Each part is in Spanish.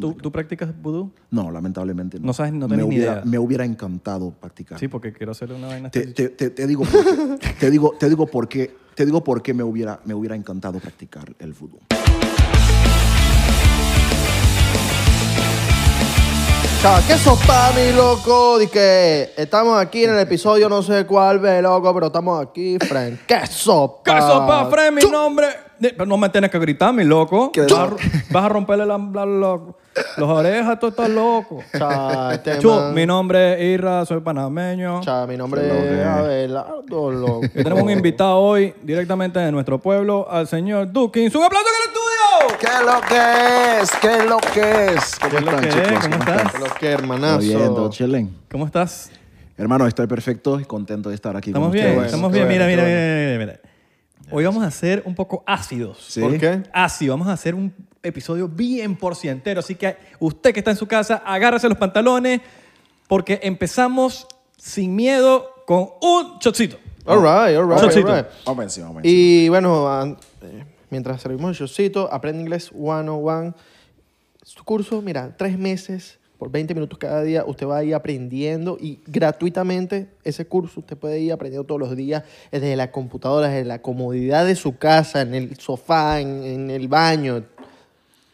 ¿Tú, tú practicas vudú? No, lamentablemente no. No sabes, no me tenés ni hubiera, idea. Me hubiera encantado practicar. Sí, porque quiero hacerle una vaina. Te, te- te- te digo por qué. te digo, te digo por qué. Te digo por qué me hubiera, me hubiera encantado practicar el fútbol. Chava, ¿qué sopa, mi loco? Di que estamos aquí en el episodio, no sé cuál, ve, loco, pero estamos aquí, friend. ¿Qué sopa? ¿Qué sopa, Fred? Mi nombre. Pero No me tienes que gritar, mi loco. ¿Qué? Vas a, vas a romperle la, la- la- las orejas, tú estás loco. Chava, este Chu, mi nombre es Irra, soy panameño. Chava, mi nombre Qué es eh. Abelardo, loco. Y tenemos un invitado hoy directamente de nuestro pueblo, al señor Dukins. ¡Un aplauso en el estudio! ¿Qué es lo que es? ¿Qué es lo que es? ¿Cómo ¿Qué es lo están, que es? chicos? ¿Cómo están? estás? Lo que, hermanazo. Bien, todo. ¿Cómo estás? Hermano, estoy perfecto y contento de estar aquí Estamos con bien, ustedes. estamos qué bien. Mira, qué mira, mira, mira, mira. Hoy vamos a ser un poco ácidos. ¿Sí? ¿Por qué? Ácido, vamos a hacer un episodio bien porcientero. Así que usted que está en su casa, agárrese los pantalones porque empezamos sin miedo con un chocito. All right, all right, Chocito. all right. Vamos encima, vamos encima. Y bueno, eh, mientras servimos el showcito, aprende inglés 101. Su curso, mira, tres meses por 20 minutos cada día, usted va a ir aprendiendo y gratuitamente ese curso usted puede ir aprendiendo todos los días desde la computadora, desde la comodidad de su casa, en el sofá, en, en el baño.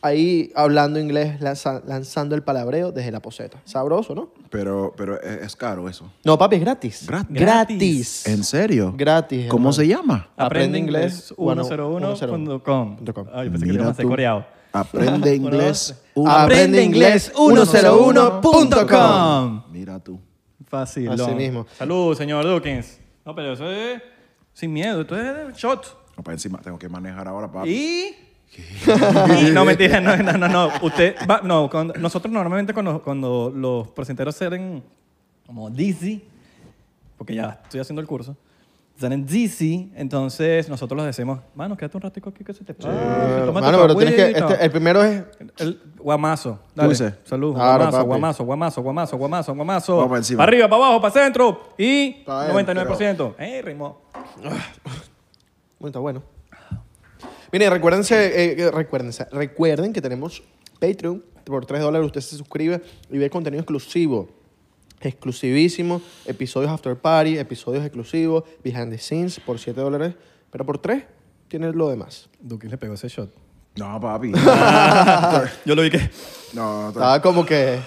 Ahí hablando inglés, lanza- lanzando el palabreo desde la poseta. Sabroso, ¿no? Pero, pero es caro eso. No, papi, es gratis. Gratis. Gratis. ¿En serio? Gratis. ¿Cómo hermano. se llama? Aprende Aprende inglés inglés 101.com. punto com. Ay, pensé que le Mira a hacer tú. coreado. Aprende inglés. uno- Aprende inglés 101.com. Mira tú. Fácil. Así mismo. Salud, señor Dukins. No, pero eso es sin miedo. Esto es shot. No, para encima tengo que manejar ahora. Y... y no, mentira, no, no, no, no. Usted va, no, cuando- nosotros normalmente cuando, cuando los presenteros salen como dizzy, porque ya estoy haciendo el curso, salen dizzy, entonces nosotros les decimos, mano, quédate un ratico aquí que se te tu Mano, pero tienes que. agüita". este- el primero es. El guamazo. Dale. Dulce. Salud. Claro, guamazo, papi. guamazo, guamazo, guamazo, guamazo, guamazo. Vamos pa' encima. Para arriba, para abajo, para centro. Y Pa' 99%. ¡Eh, ritmo! Bueno, está bueno. Miren, recuérdense, eh, eh, recuérdense, recuerden que tenemos Patreon. Por 3 dólares usted se suscribe y ve contenido exclusivo. Exclusivísimo. Episodios after party, episodios exclusivos, behind the scenes por 7 dólares. Pero por 3 tienes lo demás. Duque le pegó ese shot. No, papi. Yo lo vi que... no, Estaba como que.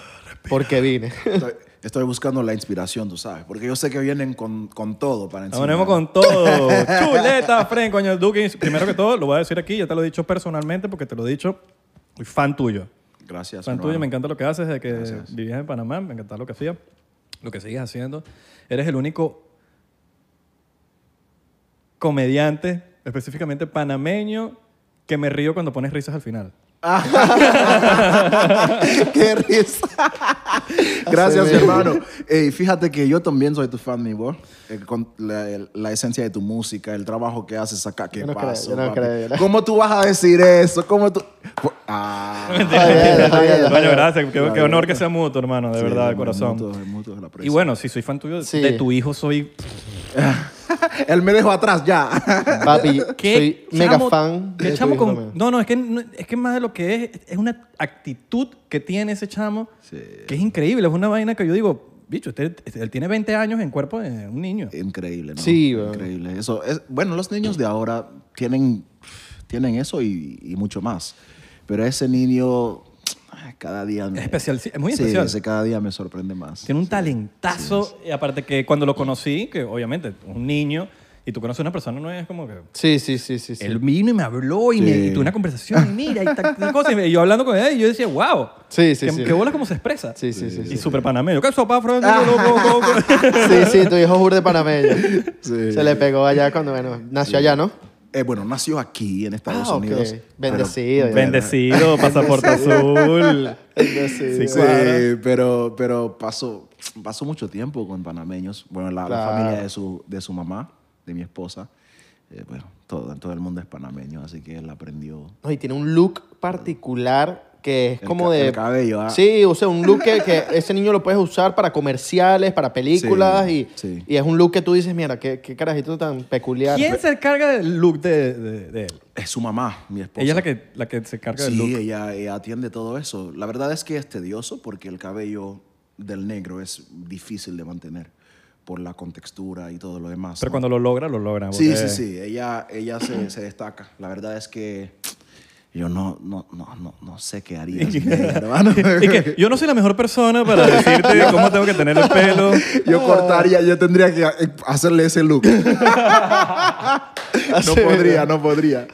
Porque vine. estoy- estoy buscando la inspiración, tú sabes. Porque yo sé que vienen con, con todo para Nos encima. ponemos con todo. Chuleta, Fren, coño, Duque. Primero que todo, lo voy a decir aquí. Ya te lo he dicho personalmente porque te lo he dicho. Soy fan tuyo. Gracias, Fan hermano. tuyo, me encanta lo que haces desde que Gracias. vivías en Panamá. Me encanta lo que hacías, lo que sigues haciendo. Eres el único comediante, específicamente panameño, que me río cuando pones risas al final. ¡Qué risa! Gracias, hermano. Ey, fíjate que yo también soy tu fan, mi bro. Eh, con la, esencia de tu música, el trabajo que haces acá. ¿Qué Yo no creo, yo no creo, yo no- ¿Cómo tú vas a decir eso? ¿Cómo tú...? Ah. Mentira, Ay, mentira. ay, ay, ay, Coño, ay. gracias. Qué, qué honor que sea mutuo, hermano, de Sí, verdad, de el corazón. mutuo, el mutuo es la Y bueno, si soy fan tuyo, Sí. de tu hijo soy... Él me dejó atrás ya. Papi, soy mega chamo- fan. qué de tu chamo hijo con- también. no, no, es que, no- es que más de lo que es, es una actitud que tiene ese chamo Sí. que es increíble. Es una vaina que yo digo, bicho, este- este- él tiene 20 años en cuerpo de un niño. Increíble, ¿no? Sí, weón. Increíble. Eso es, bueno, los niños de ahora tienen, tienen eso y, y mucho más. Pero ese niño, cada día... me- Es especial, sí, es muy Sí, especial. ese cada día me sorprende más. Tiene un talentazo. Y aparte que cuando lo conocí, que obviamente un niño, y tú conoces a una persona, no es como que... Sí, sí, sí, sí. sí. Él vino y me habló y, me, Sí. y tuve una conversación y mira y tal, cosa. Y yo hablando con él, y yo decía, wow. Sí, sí, qué, sí. qué bola cómo se expresa. Sí, sí, sí. Y sí. súper panameño. ¿Qué sopa, Fran? Sí, sí, tu hijo es burde panameño. Sí. Se le pegó allá cuando, bueno, nació allá, ¿no? Eh, bueno, nació aquí en Estados Ah, ok. Unidos. Bendecido, pero- Bendecido, pasaporte azul. Bendecido. Sí, claro. Pero, pero pasó, pasó mucho tiempo con panameños. Bueno, la, familia de su, de su mamá, de mi esposa, eh, bueno, todo, todo el mundo es panameño, así que él aprendió. No, y tiene un look particular que es El como de... el cabello, ah. Sí, o sea, un look que, que ese niño lo puedes usar para comerciales, para películas Sí, y, sí. y es un look que tú dices, mira, qué, qué carajito tan peculiar. ¿Quién se encarga del look de, de- de él? Es su mamá, mi esposa. Ella es la que, la que se encarga del Sí, look. ella, ella atiende todo eso. La verdad es que es tedioso porque el cabello del negro es difícil de mantener por la contextura y todo lo demás. Pero ¿no? cuando lo logra, lo logra. Sí, porque- sí, sí. Ella, ella se, se destaca. La verdad es que yo no, no, no, no, no sé qué haría hermano. Y que yo no soy la mejor persona para decirte cómo tengo que tener el pelo. Yo cortaría, yo tendría que hacerle ese look. no podría, no podría.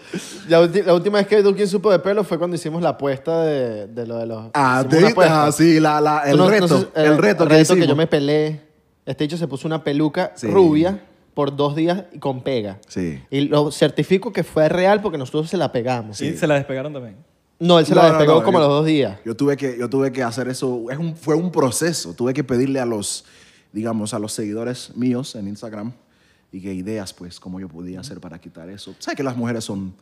La, última vez que Dukin supo de pelo fue cuando hicimos la apuesta de, de lo de los... Ah, apuesta. ah, sí, la, la, el No- no reto. sé, eh, el reto, que, que hicimos. yo me peleé. Este hecho se puso una peluca Sí. rubia por dos días y con pega. Sí. Y lo certifico que fue real porque nosotros se la pegamos. Y se la despegaron también. No, él se No, la no, despegó no, como a los dos días. Yo tuve que, yo tuve que hacer eso. Es un, fue un proceso. Tuve que pedirle a los, digamos, a los seguidores míos en Instagram y que ideas, pues, cómo yo podía hacer para quitar eso. Sabes que las mujeres son,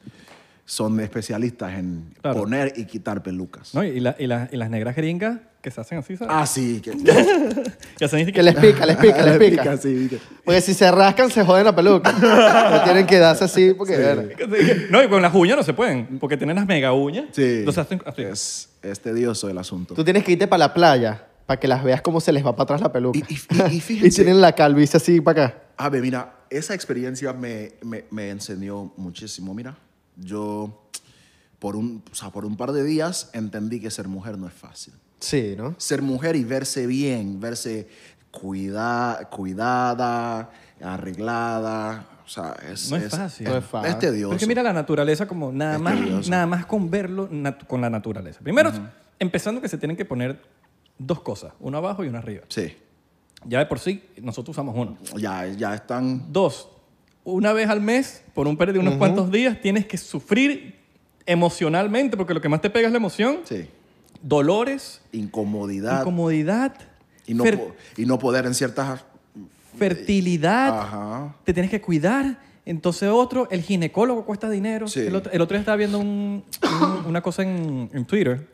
son especialistas en Claro. poner y quitar pelucas. ¿No? Y, la- y la- y las negras gringas que se hacen así, ¿sabes? Ah, sí. Que, Que Que les pica, les pica, les pica. sí, que- Porque si se rascan, se joden la peluca. No tienen que darse así porque... verga. No, y con las uñas no se pueden, porque tienen las mega uñas. sí. Entonces hacen así. Es, es tedioso el asunto. Tú tienes que irte para la playa para que las veas cómo se les va para atrás la peluca. Y- y- y- y tienen la calvicie así para acá. A ver, mira, esa experiencia me, me, me enseñó muchísimo. Mira, yo por un, o sea, por un par de días entendí que ser mujer no es fácil. Sí, ¿no? Ser mujer y verse bien, verse cuida, cuidada, arreglada, o sea, es, No es fácil. No es fácil. Es tedioso. Porque mira la naturaleza como nada Es más, tedioso. nada más con verlo nat- con la naturaleza. Primero, empezando que se tienen que poner dos cosas, una abajo y una arriba. Sí, Ya de por sí, nosotros usamos uno. ya, ya están... Dos, una vez al mes, por un periodo de unos cuantos días, tienes que sufrir emocionalmente, porque lo que más te pega es la emoción, Sí, dolores, incomodidad incomodidad, y, no y no poder en ciertas... fertilidad, Ajá. te tienes que cuidar. Entonces otro, el ginecólogo cuesta dinero. Sí. El, otro, el otro día estaba viendo un- un- una cosa en, en Twitter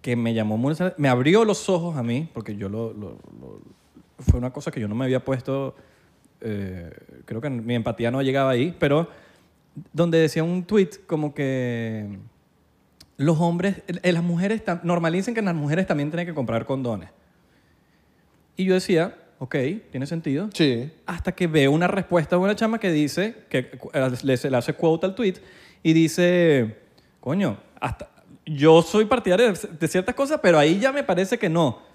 que me llamó muy... Me abrió los ojos a mí, porque yo lo... lo- lo- fue una cosa que yo no me había puesto... eh, creo que mi empatía no llegaba ahí, pero donde decía un tweet como que los hombres, eh, las mujeres, normalicen que las mujeres también tienen que comprar condones. Y yo decía, ok, tiene sentido. Sí. Hasta que veo una respuesta de una chama que dice, que eh, le, le hace quote al tweet y dice, coño, hasta yo soy partidario de ciertas cosas, pero ahí ya me parece que no.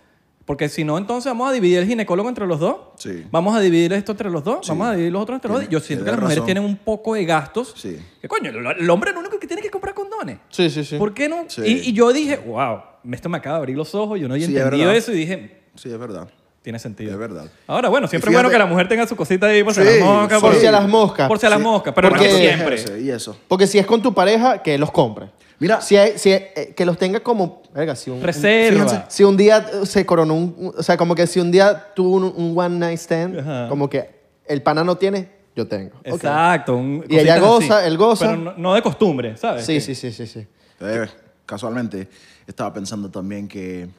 Porque si no, entonces vamos a dividir el ginecólogo entre los dos. Sí. Vamos a dividir esto entre los dos. Sí. Vamos a dividir los otros entre los dos. Yo siento que las mujeres razón. tienen un poco de gastos. Sí. Que coño, el, hombre es el único que tiene que comprar condones. Sí, sí, sí. ¿Por qué no? Sí. Y, y yo dije, wow, esto me acaba de abrir los ojos. Yo no había es entendido eso y dije, Sí, es verdad. tiene sentido. Es verdad. Ahora, bueno, siempre es bueno que la mujer tenga su cosita ahí por si las moscas. Por si a las moscas. Por si a las Sí, moscas, pero no porque- siempre. Y eso. Porque si es con tu pareja, que los compre. Mira. Si, hay- si, eh, que los tenga como... Verga, si un, Reserva. fíjense, si un día eh, se coronó un... O sea, como que si un día tuvo un, un one night stand, Ajá. como que el pana no tiene, yo tengo. Ok. Exacto. un- Y ella cositas goza, así. él goza. Pero no, no de costumbre, ¿sabes? Sí, Que- sí, sí, sí, sí. Eh, casualmente estaba pensando también que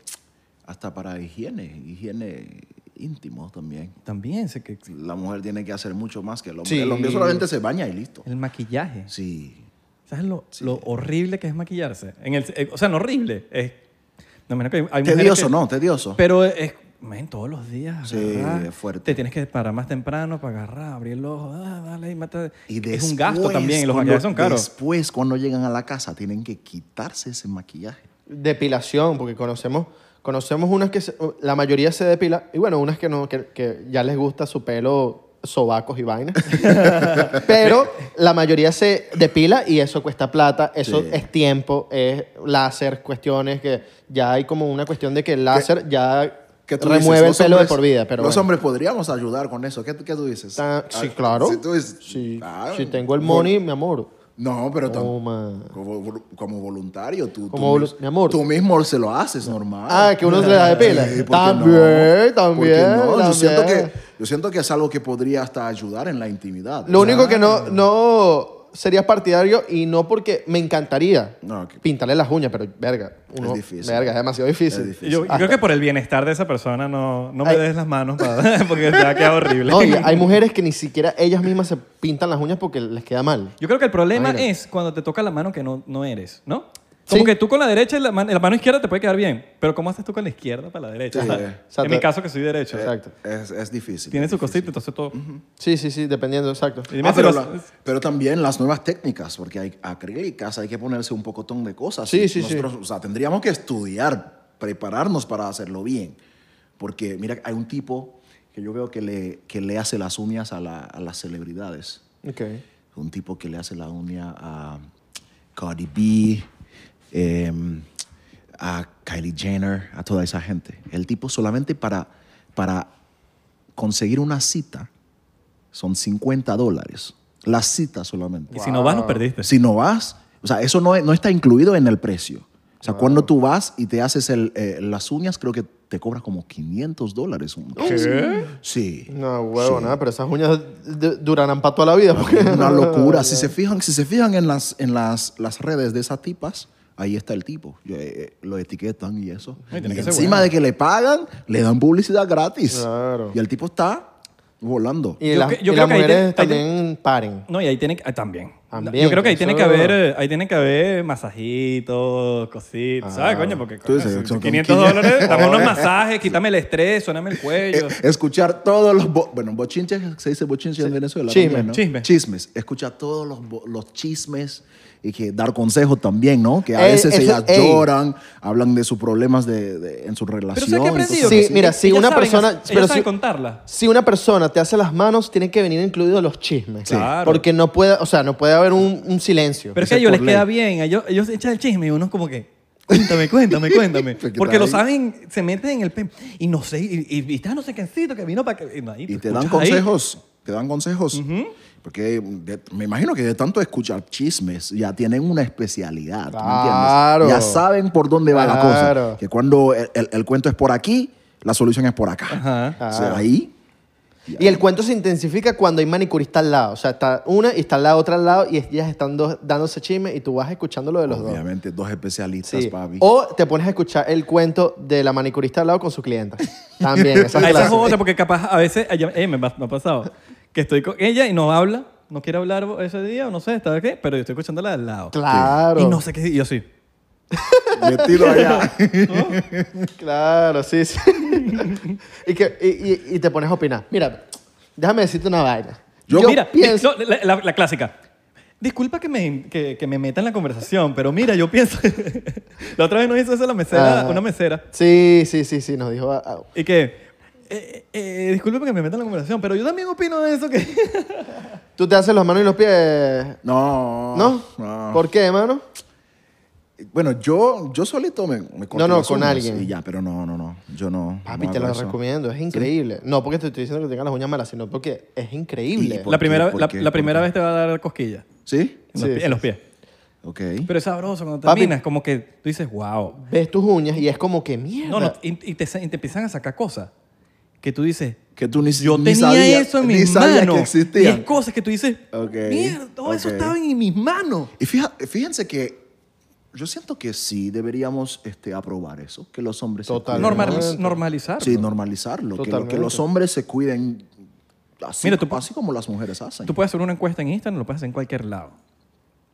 hasta para higiene, higiene íntimo también. También sé que La mujer tiene que hacer mucho más que el hombre. Sí. El hombre solamente se baña y listo. el maquillaje. Sí. ¿Sabes lo, lo horrible que es maquillarse? En el, eh, o sea, no horrible. Es, no, menos que hay, hay mujeres Tedioso, que- ¿no? Tedioso. Pero es, men, todos los días. Sí, es fuerte. Te tienes que parar más temprano para agarrar, abrir el ojo, ah, dale y mata. Y es un gasto también. y Los maquillajes son caros. Después, cuando llegan a la casa, tienen que quitarse ese maquillaje. Depilación, porque conocemos, conocemos unas que se- la mayoría se depila, y bueno, unas que no, que, que ya les gusta su pelo, sobacos y vainas. Pero la mayoría se depila y eso cuesta plata, eso Sí. es tiempo, es láser, cuestiones que ya hay como una cuestión de que el láser ya ¿Qué tú remueve el Los pelo de por vida. Pero los bueno. hombres podríamos ayudar con eso. ¿Qué, qué tú dices? Sí, Ah, claro. Si tú dices, Sí, ah, si tengo el money, mi amor. No, pero Toma. como, como voluntario, tú, Como tú, volu- mi amor. tú mismo se lo haces normal. Ah, que uno se la depila. Sí, ¿por qué También, no? también, ¿Por qué no? Yo, también. siento que, yo siento que es algo que podría hasta ayudar en la intimidad. Lo único que no, no, sería partidario y no porque me encantaría No, pintarle las uñas, pero verga, uno, difícil. verga, es demasiado difícil. Es difícil. Yo, yo creo que por el bienestar de esa persona no, no me des las manos para- porque te va a quedar horrible. No, y hay mujeres que ni siquiera ellas mismas se pintan las uñas porque les queda mal. Yo creo que el problema Imagínate. es cuando te toca la mano que no, no eres, ¿no? Como Sí. que tú con la derecha y la, man- la mano izquierda te puede quedar bien, pero ¿cómo haces tú con la izquierda para la derecha? Sí, O sea, eh. Exacto. en mi caso que soy derecho. Exacto. Es, es difícil. Tiene es su difícil. cosita, entonces todo... Sí, sí, sí, dependiendo, exacto. Ah, pero, los- la- pero también las nuevas técnicas, porque hay acrílicas, hay que ponerse un pocotón de cosas. Sí, sí, sí. nosotros, O sea, tendríamos que estudiar, prepararnos para hacerlo bien. Porque, mira, hay un tipo que yo veo que le, que le hace las uñas a, la- a las celebridades. Ok. Un tipo que le hace la uña a Cardi B, em, a Kylie Jenner, a toda esa gente. El tipo solamente para, para conseguir una cita son 50 dólares. La cita solamente. Y si no vas, nos perdiste. Si no vas, o sea, eso no, no está incluido en el precio. O sea, cuando tú vas y te haces el, eh, las uñas, creo que te cobra como 500 dólares. un- ¿Qué? Sí. No, huevo, Sí. nada, pero esas uñas durarán para toda la vida. Porque... Una locura. Si se fijan, si se fijan en las, en las, las redes de esas tipas, ahí está el tipo. Yo, eh, lo etiquetan y eso. Ay, tiene Y que ser encima bueno. de que le pagan, le dan publicidad gratis. Claro. Y el tipo está volando. Y, que- yo y creo las que ahí te- mujeres ahí te- también paren. No, y ahí tiene que... ah, también. También, Yo creo que ahí tiene que haber, eh, ahí tiene que haber masajitos, cositas, ¿sabes, coño? Porque Tú dices, son 500 como dólares, dame unos masajes, quítame el estrés, suéname el cuello. Eh, escuchar todos los... bo- bueno, bochinches, se dice bochinches en Venezuela. Chisme, también, ¿no? chisme. Chismes. Escuchar todos los, bo- los chismes y que dar consejos también, ¿no? Que a Eh, veces eso- ellas ey. lloran, hablan de sus problemas de, de- en su relación. Pero ¿sabes qué he y cosas aprendido? Sí, mira, si Ellas una saben persona- pero si- contarla. Si una persona te hace las manos, tienen que venir incluidos los chismes. Sí. Claro. Porque no puede, o sea, no puede haber un, un silencio. Pero es que a ellos les queda ley. bien, a ellos, ellos echan el chisme y uno como que, cuéntame, cuéntame, cuéntame. Porque lo saben, se meten en el... pe- Y no sé, y, y, y está no sé quiéncito que vino para que... Y, Y tú te dan escuchas ahí. consejos, te dan consejos. Porque de- me imagino que de tanto escuchar chismes ya tienen una especialidad. ¿tú me Claro. entiendes? Ya saben por dónde va la Claro. cosa. Que cuando el, el- el cuento es por aquí, la solución es por acá. Ajá. O sea, ahí. Y el cuento se intensifica cuando hay manicurista al lado. O sea, está una y está la otra al lado y ellas están dos- dándose chisme y tú vas escuchando lo de los dos. Obviamente, dos especialistas, Sí. papi. O te pones a escuchar el cuento de la manicurista al lado con su clienta. También, esa es otra, porque capaz a veces, eh, me, me ha pasado, que estoy con ella y no habla, no quiere hablar ese día o no sé, ¿está qué? Pero yo estoy escuchando la del lado. Claro. Y no sé qué, y yo sí. Metido allá. Claro, sí, sí. y, que, y, y- y te pones a opinar. Mira, déjame decirte una vaina. Yo- mira, pienso... no, la, la- la clásica. Disculpa que me, que, que me meta en la conversación, pero mira, yo pienso... la otra vez nos hizo eso la mesera, Ah. una mesera. Sí, sí, sí, sí, nos dijo... ah, ah, Y que... Eh, eh, disculpe que me meta en la conversación, pero yo también opino de eso que... ¿Tú te haces las manos y los pies? No. ¿No? no. ¿Por qué, hermano? Bueno, yo, yo solito me, me corto No, no, con alguien. Y ya, pero no, no, no. Yo no. Papi, no te hago lo eso. recomiendo, es increíble. No porque te estoy diciendo que tengas las uñas malas, sino porque es increíble. ¿Y por La qué? primera, ¿Por la, qué? la ¿Por primera qué? vez te va a dar cosquillas. ¿Sí? En, Sí, los, sí, en los pies. Ok. Pero es sabroso cuando Papi. terminas, como que tú dices, wow. Ves tus uñas y es como que mierda. No, no, y, y te, sa- y te empiezan a sacar cosas que tú dices, que tú ni, yo ni tenía sabía- eso en ni mis sabía manos. que y es cosas que tú dices, Ok, mierda, todo eso estaba en mis manos. Y fija- fíjense que yo siento que sí deberíamos este, aprobar eso, que los hombres se Total. cuiden. Totalmente. normalizarlo. Sí, normalizarlo. Que, lo- que los hombres se cuiden así, Mira, tú- así como las mujeres hacen. Tú puedes hacer una encuesta en Instagram, lo puedes hacer en cualquier lado.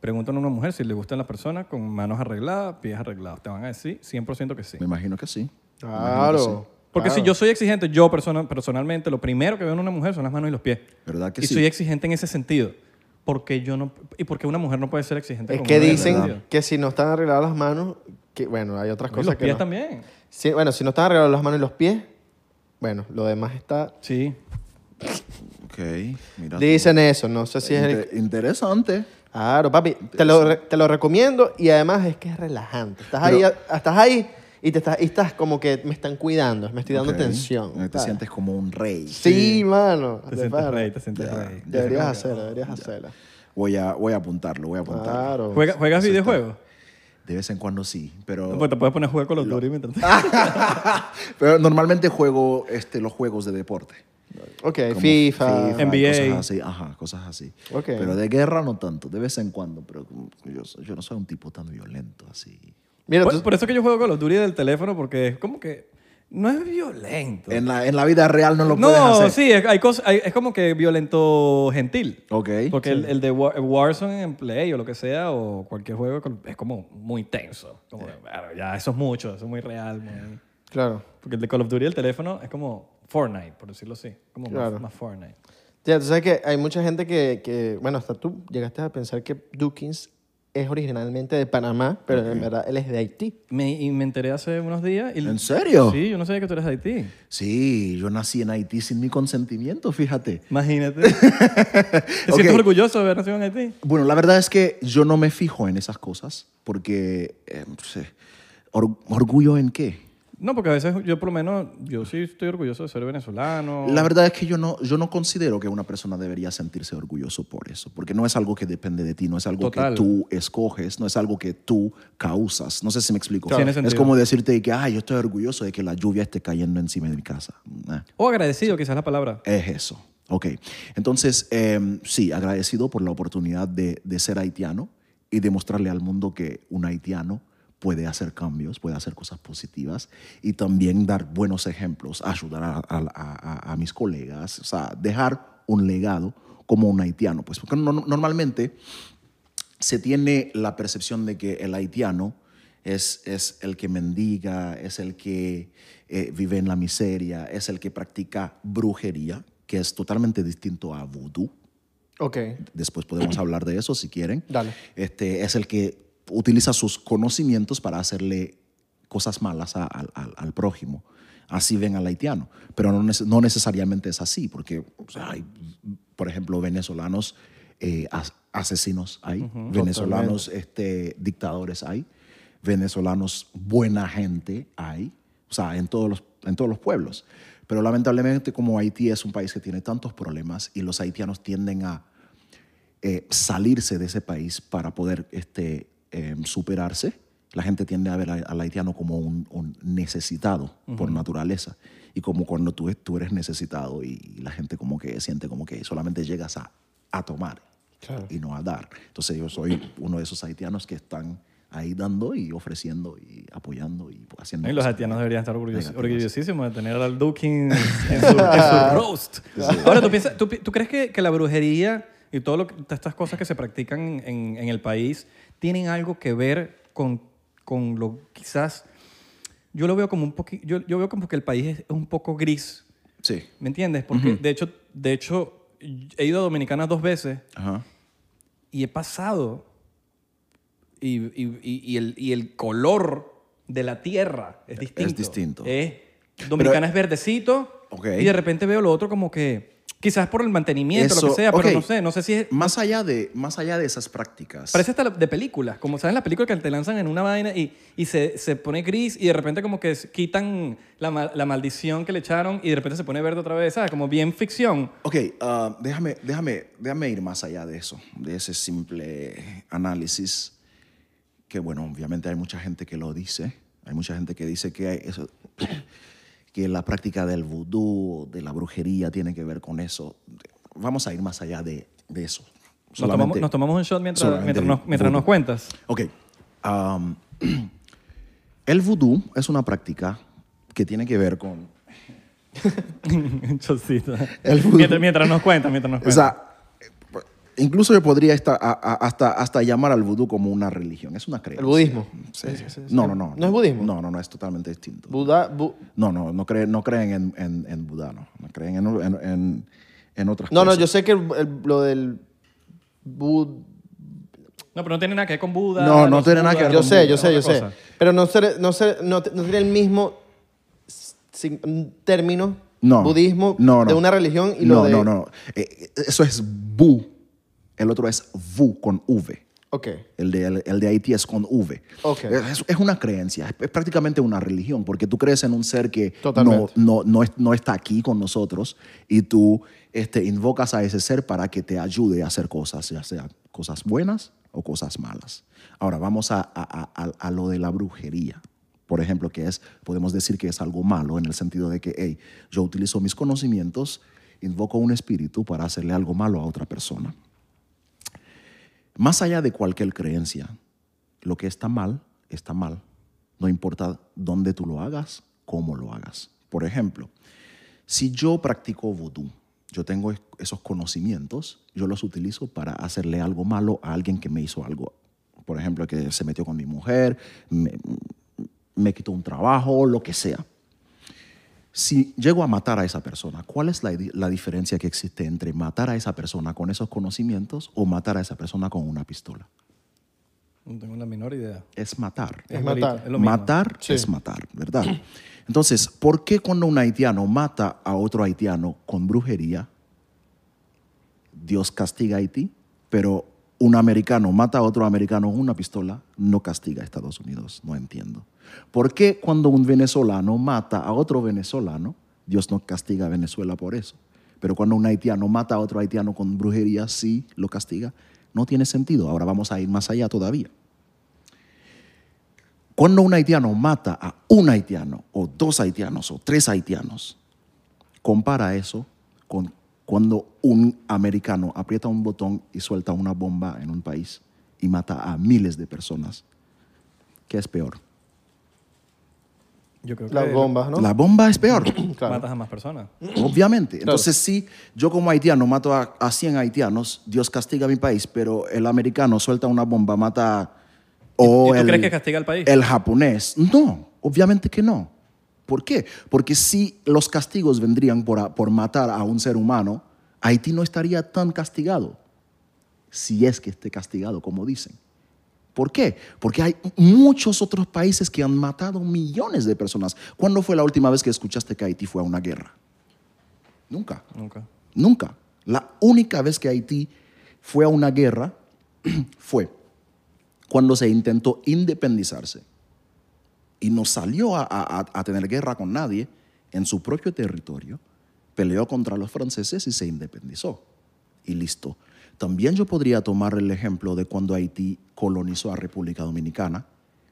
Pregúntale a una mujer si le gustan las personas con manos arregladas, pies arreglados. Te van a decir 100% que sí. Me imagino que sí. Claro. Porque claro. si yo soy exigente, yo persona- personalmente, lo primero que veo en una mujer son las manos y los pies. ¿Verdad que y sí? soy exigente en ese sentido. Porque yo no, y porque una mujer no puede ser exigente Es con que dicen que si no están arregladas las manos, que bueno, hay otras Y cosas los que pies no. también. Sí, bueno, si no están arregladas las manos y los pies, bueno, lo demás está... Sí. Ok, mira. tú. Dicen eso, no sé si es el... Inter- Interesante. Claro, papi, te lo, te lo recomiendo y además es que es relajante. Estás ahí, estás ahí y, te estás, y estás como que me están cuidando, me estoy dando Ok. atención. Te ¿sabes? sientes como un rey. Sí, mano. Te de sientes pana. rey, te sientes Ya. rey. Deberías hacerlo, deberías hacerlo. Voy a, voy a apuntarlo, voy a apuntarlo. Claro. ¿Juega- ¿Juegas Eso está- videojuegos? De vez en cuando sí, pero, Pues te puedes poner a jugar con los Duty mientras pero normalmente juego este, los juegos de deporte. Ok, como FIFA. NBA. Cosas así, ajá, cosas así. Ok. Pero de guerra no tanto, de vez en cuando, pero como yo, yo no soy un tipo tan violento así. Mira, Por, tú- por eso que yo juego con los Duty del teléfono, porque es como que no es violento. En la, en la vida real no lo puedes no, hacer. sí, es, hay cosas, hay- es como que violento gentil. Ok. Porque el, el de War- Warzone en Play o lo que sea, o cualquier juego, es como muy tenso. Como, de, "Bueno, ya, eso es mucho, eso es muy real. muy- claro. Porque el de Call of Duty del teléfono es como Fortnite, por decirlo así. Como Claro. más, más Fortnite. Ya, tú sabes que hay mucha gente que, que, bueno, hasta tú llegaste a pensar que Dukins es originalmente de Panamá, pero en verdad él es de Haití. Me, y me enteré hace unos días. Y, ¿En serio? Sí, yo no sabía que tú eres de Haití. Sí, yo nací en Haití sin mi consentimiento, fíjate. Imagínate. ¿Te sientes Ok. orgulloso de haber nacido en Haití? Bueno, la verdad es que yo no me fijo en esas cosas porque, eh, no sé, or- ¿orgullo en qué? No, porque a veces yo por lo menos, yo sí estoy orgulloso de ser venezolano. La verdad es que yo no, yo no considero que una persona debería sentirse orgulloso por eso, porque no es algo que depende de ti, no es algo Total. que tú escoges, no es algo que tú causas. No sé si me explico. Claro. Es como decirte que, ay, yo estoy orgulloso de que la lluvia esté cayendo encima de mi casa. Eh. O agradecido, quizás la palabra. Es eso. Ok. Entonces, eh, sí, agradecido por la oportunidad de, de ser haitiano y demostrarle al mundo que un haitiano puede hacer cambios, puede hacer cosas positivas y también dar buenos ejemplos, ayudar a, a- a- a mis colegas, o sea, dejar un legado como un haitiano. Pues porque no- normalmente se tiene la percepción de que el haitiano es, es el que mendiga, es el que eh, vive en la miseria, es el que practica brujería, que es totalmente distinto a vudú. Ok. Después podemos hablar de eso si quieren. Dale. Este, es el que utiliza sus conocimientos para hacerle cosas malas a- al, prójimo. Así ven al haitiano. Pero no, nece- no necesariamente es así, porque o sea, hay, por ejemplo, venezolanos eh, as- asesinos hay, venezolanos este, dictadores hay, venezolanos buena gente hay, o sea, en todos los, en todos los pueblos. Pero lamentablemente como Haití es un país que tiene tantos problemas y los haitianos tienden a eh, salirse de ese país para poder este, eh, superarse, la gente tiende a ver al haitiano como un, un necesitado por naturaleza. Y como cuando tú, tú eres necesitado y la gente como que siente como que solamente llegas a, a tomar Claro. y no a dar. Entonces yo soy uno de esos haitianos que están ahí dando y ofreciendo y apoyando y haciendo Y los haitianos deberían estar orgullosísimos de tener al Dukins en su, en su roast. Ahora, ¿tú, piensas, tú, crees que, que la brujería y todo lo que- todas estas cosas que se practican en, en el país tienen algo que ver con, con lo quizás... Yo lo veo como un poquito... Yo, yo veo como que el país es un poco gris, Sí. ¿me entiendes? Porque de hecho, de hecho, he ido a Dominicana dos veces Ajá. y he pasado y, y- el, y el color de la tierra es distinto. distinto. Es- Dominicana es verdecito Ok. y de repente veo lo otro como que quizás por el mantenimiento, lo Eso, que sea, pero ok. no sé, no sé si es... Más allá de, más allá de esas prácticas. Parece hasta de películas, como sabes la película que te lanzan en una vaina y, y se, se pone gris y de repente como que quitan la, la maldición que le echaron y de repente se pone verde otra vez, ¿sabes? Como bien ficción. Ok, ah, déjame, déjame, déjame ir más allá de eso, de ese simple análisis, que bueno, obviamente hay mucha gente que lo dice, hay mucha gente que dice que, hay eso, que la práctica del vudú, de la brujería, tiene que ver con eso. Vamos a ir más allá de, de eso. Nos tomamos, Solamente- nos tomamos un shot mientras, mientras, nos, mientras vudú. nos cuentas. Ok. am, el vudú es una práctica que tiene que ver con... El mientras, mientras nos cuentas, mientras nos O cuentas. sea, incluso yo podría esta- a- a- hasta, hasta llamar al vudú como una religión. Es una creencia. El budismo. Sí. Sí, sí. No, no, no. ¿No es budismo? No, no, no, es totalmente distinto. Buda, bu- No, no, no creen, no creen en, en, en Buda, no. No creen en, en, en, en otras no, no, cosas. yo sé que el- el- lo del bud- No, pero no tiene nada que ver con Buda. No, no tiene nada que ver Yo con sé, Buda, yo sé, yo sé. cosa. Pero no, ser- no, ser- no, no sería el mismo sin- término No. budismo No, no. de una religión y no, lo de... No, no, Eh, Eso es Bu. El otro es Vu con V. Ok. El de, el, el de Haití es con V. Ok. Es, es una creencia, es, es prácticamente una religión, porque tú crees en un ser que no, no, no, no está aquí con nosotros y tú este, invocas a ese ser para que te ayude a hacer cosas, ya sea cosas buenas o cosas malas. Ahora vamos a, a- a- a- a lo de la brujería. Por ejemplo, que es, podemos decir que es algo malo en el sentido de que, hey, yo utilizo mis conocimientos invoco un espíritu para hacerle algo malo a otra persona. Más allá de cualquier creencia, lo que está mal, está mal. No importa dónde tú lo hagas, cómo lo hagas. Por ejemplo, si yo practico vudú, yo tengo es- esos conocimientos, yo los utilizo para hacerle algo malo a alguien que me hizo algo. Por ejemplo, que se metió con mi mujer, me, me quitó un trabajo, lo que sea. Si llego a matar a esa persona, ¿cuál es la, di- la diferencia que existe entre matar a esa persona con esos conocimientos o matar a esa persona con una pistola? No tengo la menor idea. Es matar. Es matar. es. Matar Sí. es matar, ¿verdad? Entonces, ¿por qué cuando un haitiano mata a otro haitiano con brujería, Dios castiga a Haití, pero un americano mata a otro americano con una pistola, no castiga a Estados Unidos? No entiendo. ¿Por qué cuando un venezolano mata a otro venezolano, Dios no castiga a Venezuela por eso? Pero cuando un haitiano mata a otro haitiano con brujería, sí lo castiga. No tiene sentido. Ahora vamos a ir más allá todavía. Cuando un haitiano mata a un haitiano, o dos haitianos, o tres haitianos, compara eso con cuando un americano aprieta un botón y suelta una bomba en un país y mata a miles de personas. ¿Qué es peor? Yo creo que Las bombas, ¿no? La bomba es peor, Claro. matas a más personas. obviamente. Entonces, si yo como haitiano mato a, a 100 haitianos, Dios castiga a mi país, pero el americano suelta una bomba, mata a- o ¿Y tú el, crees que castiga al país? el japonés. No, obviamente que no. ¿Por qué? Porque si los castigos vendrían por, por matar a un ser humano, Haití no estaría tan castigado, si es que esté castigado, como dicen. ¿Por qué? Porque hay muchos otros países que han matado millones de personas. ¿Cuándo fue la última vez que escuchaste que Haití fue a una guerra? Nunca. Nunca. Nunca. La única vez que Haití fue a una guerra fue cuando se intentó independizarse y no salió a, a- a tener guerra con nadie en su propio territorio, peleó contra los franceses y se independizó. Y listo. También yo podría tomar el ejemplo de cuando Haití colonizó a República Dominicana,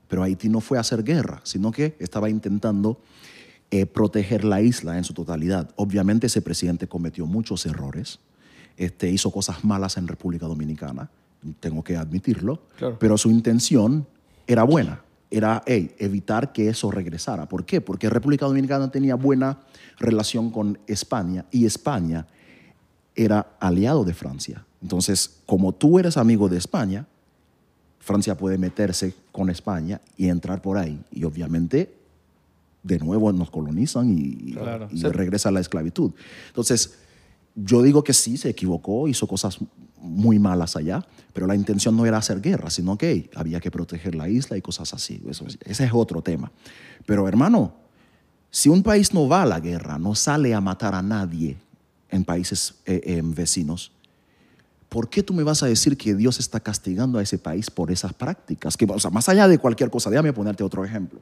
pero Haití no fue a hacer guerra, sino que estaba intentando eh, proteger la isla en su totalidad. Obviamente ese presidente cometió muchos errores, este, hizo cosas malas en República Dominicana, tengo que admitirlo, Claro. pero su intención era buena, era hey, evitar que eso regresara. ¿Por qué? Porque República Dominicana tenía buena relación con España y España era aliado de Francia. Entonces, como tú eres amigo de España, Francia puede meterse con España y entrar por ahí. Y obviamente, de nuevo nos colonizan y, Claro. y regresa la esclavitud. Entonces, yo digo que sí, se equivocó, hizo cosas muy malas allá, pero la intención no era hacer guerra, sino que había que proteger la isla y cosas así. Eso es- ese es otro tema. Pero hermano, si un país no va a la guerra, no sale a matar a nadie en países eh, vecinos, ¿por qué tú me vas a decir que Dios está castigando a ese país por esas prácticas? Que, o sea, más allá de cualquier cosa, déjame ponerte otro ejemplo.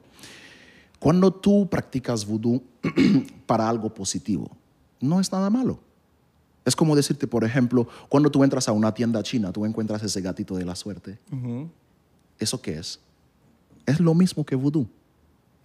Cuando tú practicas vudú para algo positivo, no es nada malo. Es como decirte, por ejemplo, cuando tú entras a una tienda china, tú encuentras ese gatito de la suerte. ¿Eso qué es? Es lo mismo que vudú.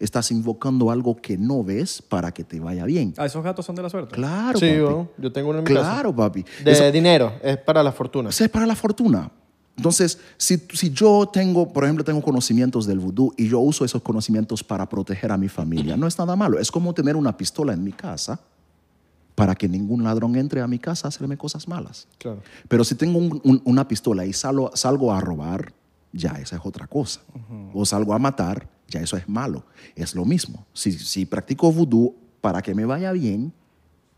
Estás invocando algo que no ves para que te vaya bien. Ah, esos gatos son de la suerte. Claro, Sí, papi. yo tengo uno en mi casa. Claro, papi. De Eso- dinero, es para la fortuna. Eso es para la fortuna. Entonces, si, si yo tengo, por ejemplo, tengo conocimientos del vudú y yo uso esos conocimientos para proteger a mi familia, no es nada malo. Es como tener una pistola en mi casa para que ningún ladrón entre a mi casa a hacerme cosas malas. Claro. Pero si tengo un- un- una pistola y salgo, salgo a robar, ya esa es otra cosa. O salgo a matar, ya eso es malo. Es lo mismo. Si, si practico vudú para que me vaya bien,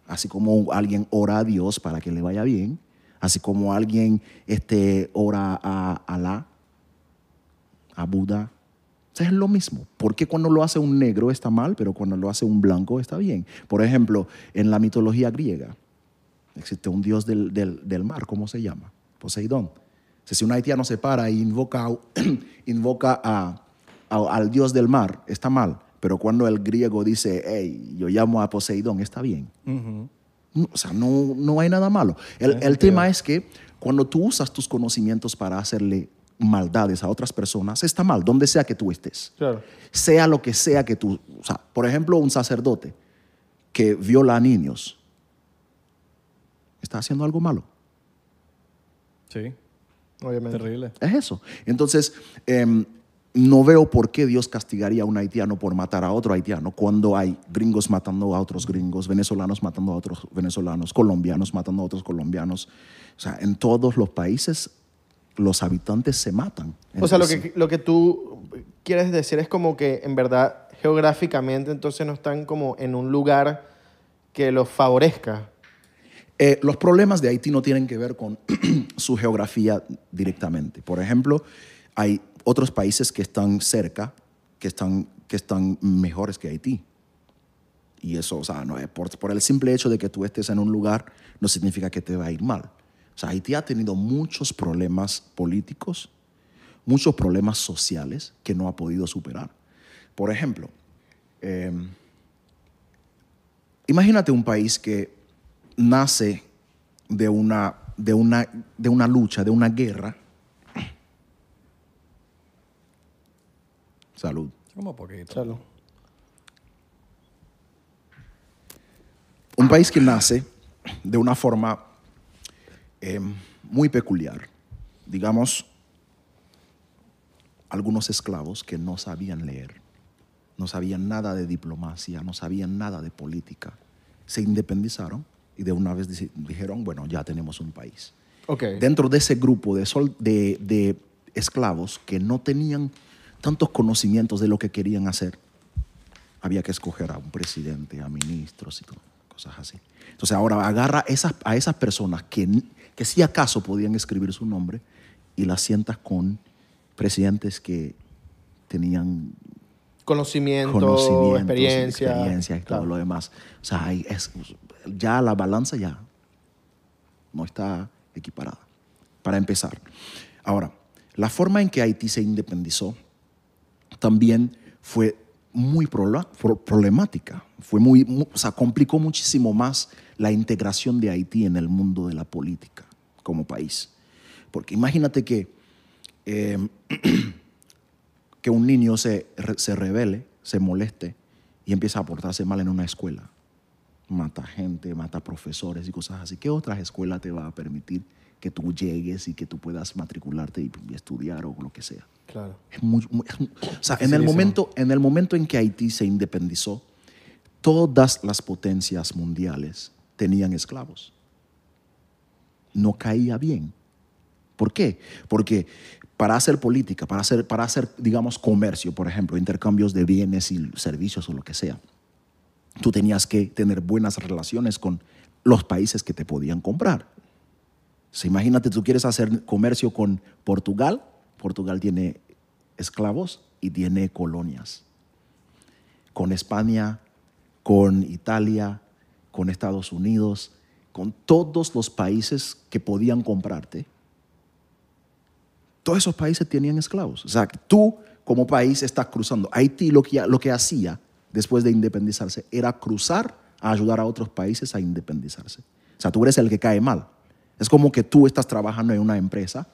así como alguien ora a Dios para que le vaya bien, así como alguien este, ora a Alá, a Buda, o sea, es lo mismo. ¿Por qué cuando lo hace un negro está mal, pero cuando lo hace un blanco está bien? Por ejemplo, en la mitología griega existe un dios del, del- del mar, ¿cómo se llama? Poseidón. O sea, si un haitiano se para e invoca, invoca a- a- al dios del mar, está mal. Pero cuando el griego dice, hey, yo llamo a Poseidón, está bien. No, O sea, no, no hay nada malo. El, el tema es que cuando tú usas tus conocimientos para hacerle maldades a otras personas, está mal, donde sea que tú estés. Claro. Sea lo que sea que tú... O sea, por ejemplo, un sacerdote que viola a niños. ¿Estás haciendo algo malo? Sí, Obviamente. terrible. Es eso. Entonces, em, no veo por qué Dios castigaría a un haitiano por matar a otro haitiano cuando hay gringos matando a otros gringos, venezolanos matando a otros venezolanos, colombianos matando a otros colombianos. O sea, en todos los países los habitantes se matan. O sea, lo que, lo que tú quieres decir es como que en verdad geográficamente entonces no están como en un lugar que los favorezca. Eh, los problemas de Haití no tienen que ver con su geografía directamente. Por ejemplo, hay otros países que están cerca, que están, que están mejores que Haití. Y eso, o sea, no es por, por el simple hecho de que tú estés en un lugar, no significa que te va a ir mal. O sea, Haití ha tenido muchos problemas políticos, muchos problemas sociales que no ha podido superar. Por ejemplo, eh, imagínate un país que nace de una, de una, de una lucha, de una guerra. Salud. Como poquito. Salud. Un país que nace de una forma eh, muy peculiar. Digamos, algunos esclavos que no sabían leer, no sabían nada de diplomacia, no sabían nada de política, se independizaron y de una vez dijeron, bueno, ya tenemos un país. Dentro de ese grupo de, sol- de- de esclavos que no tenían tantos conocimientos de lo que querían hacer, había que escoger a un presidente, a ministros y todo, cosas así. Entonces ahora agarra esas, a esas personas que, que si acaso podían escribir su nombre y las sientas con presidentes que tenían Conocimiento, experiencia. experiencia y todo Claro. lo demás. O sea, ahí es, ya la balanza ya no está equiparada. Para empezar. Ahora, la forma en que Haití se independizó también fue muy problemática. Fue muy, mu- o sea, complicó muchísimo más la integración de Haití en el mundo de la política como país. Porque imagínate que eh, que un niño se, se rebele, se moleste y empieza a portarse mal en una escuela. Mata gente, mata profesores y cosas así. ¿Qué otra escuela te va a permitir que tú llegues y que tú puedas matricularte y, y estudiar o lo que sea? Claro. Es muy- muy- es muy- o sea, en el, momento, en el momento en que Haití se independizó, todas las potencias mundiales tenían esclavos. No caía bien. ¿Por qué? Porque para hacer política, para hacer, para hacer, digamos, comercio, por ejemplo, intercambios de bienes y servicios o lo que sea, tú tenías que tener buenas relaciones con los países que te podían comprar. O sea, imagínate, tú quieres hacer comercio con Portugal. Portugal tiene esclavos y tiene colonias. Con España, con Italia, con Estados Unidos, con todos los países que podían comprarte. Todos esos países tenían esclavos. O sea, tú como país estás cruzando. Haití lo que, lo que hacía después de independizarse era cruzar a ayudar a otros países a independizarse. O sea, tú eres el que cae mal. Es como que tú estás trabajando en una empresa,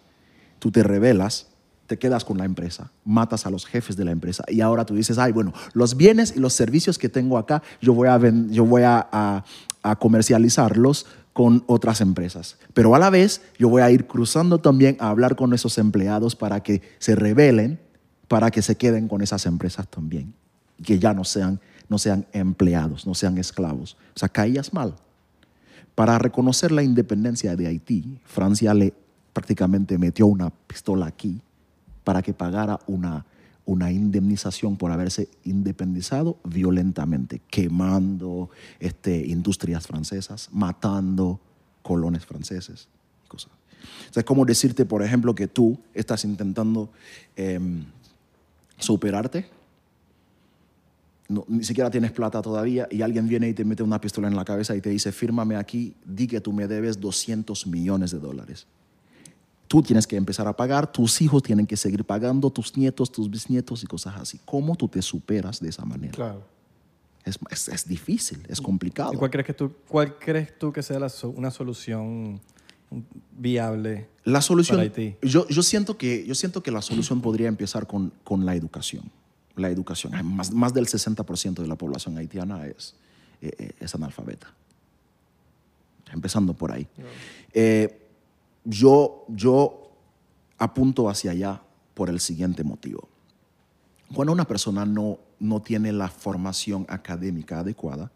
tú te rebelas, te quedas con la empresa, matas a los jefes de la empresa y ahora tú dices, ay, bueno, los bienes y los servicios que tengo acá, yo voy a, yo voy a, comercializarlos con otras empresas. Pero a la vez yo voy a ir cruzando también a hablar con esos empleados para que se rebelen, para que se queden con esas empresas también, que ya no sean, no sean empleados, no sean esclavos. O sea, caías mal. Para reconocer la independencia de Haití, Francia le prácticamente metió una pistola aquí para que pagara una, una indemnización por haberse independizado violentamente, quemando este, industrias francesas, matando colones franceses y cosas. O es como decirte, por ejemplo, que tú estás intentando em, superarte no, ni siquiera tienes plata todavía y alguien viene y te mete una pistola en la cabeza y te dice, fírmame aquí, di que tú me debes 200 millones de dólares. Tú tienes que empezar a pagar, tus hijos tienen que seguir pagando, tus nietos, tus bisnietos y cosas así. ¿Cómo tú te superas de esa manera? Claro. Es, es- es difícil, es complicado. ¿Y cuál crees, que tú, cuál crees tú que sea la so- una solución viable? La solución, para Haití? yo, yo, siento que, yo siento que la solución podría empezar con, con la educación. La educación. Más, más del 60% de la población haitiana es, eh, eh, es analfabeta. empezando por ahí. Eh, yo, yo apunto hacia allá por el siguiente motivo. Cuando una persona no, no tiene la formación académica adecuada,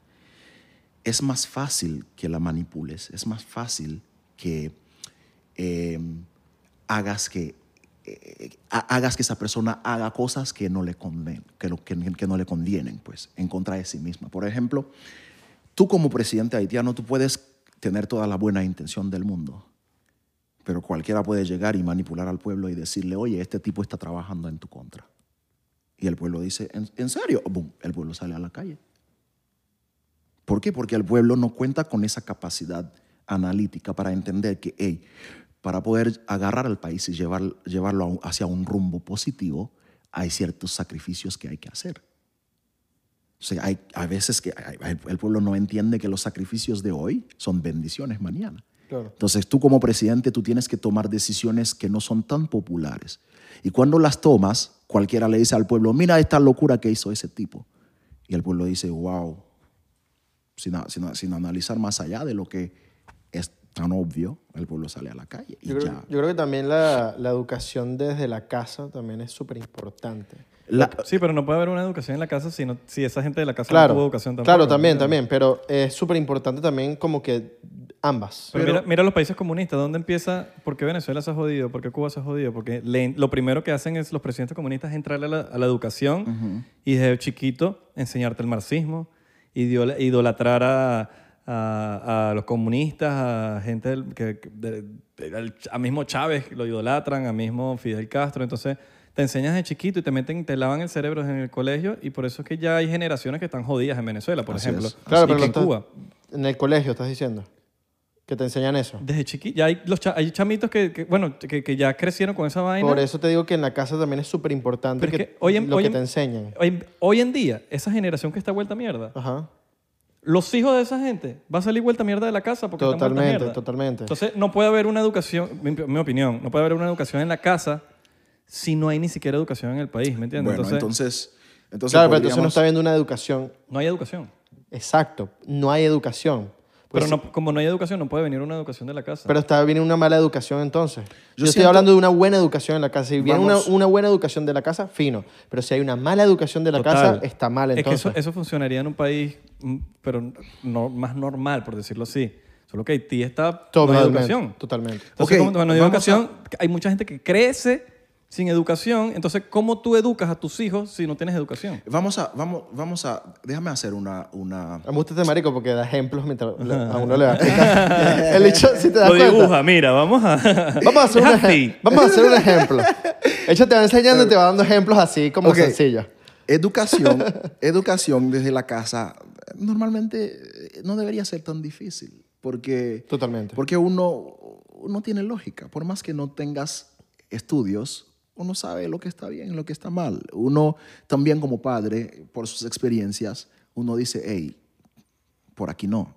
es más fácil que la manipules, es más fácil que eh, hagas que hagas que esa persona haga cosas que no le convienen, que, que- no le convienen, pues, en contra de sí misma. Por ejemplo, tú como presidente haitiano, tú puedes tener toda la buena intención del mundo, pero cualquiera puede llegar y manipular al pueblo y decirle, oye, este tipo está trabajando en tu contra. Y el pueblo dice, ¿en, en serio? Boom, el pueblo sale a la calle. ¿Por qué? Porque el pueblo no cuenta con esa capacidad analítica para entender que, hey, para poder agarrar al país y llevar, llevarlo hacia un rumbo positivo, hay ciertos sacrificios que hay que hacer. O sea, hay, a veces que hay- hay- el pueblo no entiende que los sacrificios de hoy son bendiciones mañana. Claro. Entonces tú como presidente tú tienes que tomar decisiones que no son tan populares. Y cuando las tomas, cualquiera le dice al pueblo, mira esta locura que hizo ese tipo. Y el pueblo dice, wow, sin, sin sin analizar más allá de lo que tan obvio, el pueblo sale a la calle. Y Yo creo, ya. yo creo que también la, la educación desde la casa también es súper importante. La- Sí, pero no puede haber una educación en la casa si, no, si esa gente de la casa Claro, no tuvo educación tampoco. claro, también, también, pero es súper importante también como que ambas. Pero, mira, mira los países comunistas, ¿dónde empieza? ¿Por qué Venezuela se ha jodido? ¿Por qué Cuba se ha jodido? Porque le- lo primero que hacen es los presidentes comunistas es entrarle a la, a la educación y desde chiquito enseñarte el marxismo, idolatrar a, a- a los comunistas, a gente del- que, de- de- a mismo Chávez lo idolatran, a mismo Fidel Castro. Entonces te enseñas de chiquito y te meten, te lavan el cerebro en el colegio y por eso es que ya hay generaciones que están jodidas en Venezuela, por Así ejemplo, es. Claro, y pero que en Cuba. En el colegio, estás diciendo. Que te enseñan eso. Desde chiquito, ya hay, los cha- hay chamitos que, que, bueno, que, que ya crecieron con esa vaina. Por eso te digo que en la casa también es súper importante que, hoy en- lo hoy que en- te enseñan. Hoy, hoy en día, esa generación que está vuelta mierda, Ajá. Los hijos de esa gente va a salir vuelta mierda de la casa porque están vuelta Totalmente, mierda. totalmente. Entonces, no puede haber una educación, mi, mi opinión, no puede haber una educación en la casa si no hay ni siquiera educación en el país, ¿me entiendes? bueno, entonces, entonces, entonces, claro, pero entonces no podríamos- está viendo una educación. no hay educación. Exacto, no hay educación. Pues Pero no, como no hay educación, no puede venir una educación de la casa. Pero está viene una mala educación entonces. Yo, estoy siento- hablando de una buena educación en la casa. Si viene una, una buena educación de la casa, fino. Pero si hay una mala educación de la Total. casa, está mal Es que entonces. eso, eso funcionaría en un país, mm, pero no, más normal, por decirlo así. Solo que Haití está... No hay Totalmente, educación. Totalmente. Entonces, Ok, como cuando hay vamos educación, hay mucha gente que crece sin educación. Entonces, ¿cómo tú educas a tus hijos si no tienes educación? Vamos a, vamos, vamos a, déjame hacer una, una, Me gusta este marico porque da ejemplos mientras le- a uno le va a explicar. El hecho, si te das Lo cuenta. dibuja, mira, vamos a... Vamos a, hacer un así. vamos a hacer un ejemplo. Ella te va enseñando y te va dando ejemplos así como Ok. sencillos. Educación, educación desde la casa normalmente eh, no debería ser tan difícil porque, Totalmente. porque uno, uno tiene lógica. Por más que no tengas estudios, uno sabe lo que está bien y lo que está mal. Uno también como padre, por sus experiencias, uno dice, hey, por aquí no,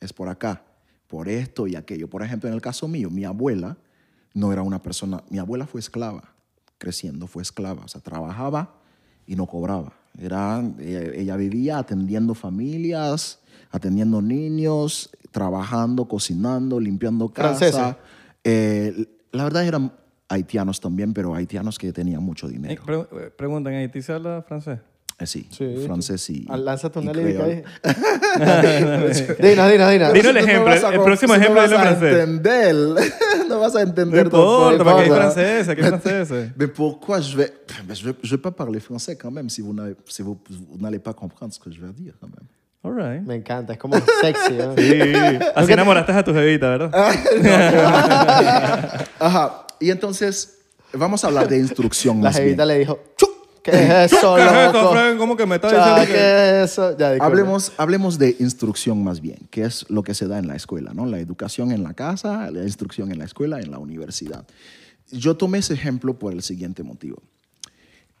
es por acá, por esto y aquello. Por ejemplo, en el caso mío, mi abuela no era una persona, mi abuela fue esclava, creciendo fue esclava, o sea, trabajaba y no cobraba. Era, ella, ella vivía atendiendo familias, atendiendo niños, trabajando, cocinando, limpiando casa. Francesa. Eh, la verdad eran haitianos también, pero haitianos que tenían mucho Eh, dinero. pre- eh, preguntan, ¿en Haití se habla francés? Eh, sí, Sí. francés y. Ah, Lánzate una y lírica ahí. Dina, Dina, Dina. Dino el no ejemplo, vas a el próximo tú ejemplo no a francés. entender. no vas a No entender importa, tampoco. porque hay importa. franceses, aquí hay franceses. Mais pourquoi je vais... Mais Je ne vais pas parler français quand même si vous n'avez- si vous, vous n'allez pas comprendre ce que je vais dire quand même. All right. Me encanta, es como sexy. ¿no? Sí, así enamoraste a tu jevita, ¿verdad? Ajá. Y entonces vamos a hablar de instrucción La más bien. jevita le dijo, "Chu, ¿qué es eso, ¿Qué es esto, loco? Fred? ¿Cómo que me está Cha, diciendo que...? ¿Qué es eso? Ya. Hablemos, hablemos de instrucción más bien, que es lo que se da en la escuela, ¿no? La educación en la casa, la instrucción en la escuela, en la universidad. Yo tomé ese ejemplo por el siguiente motivo.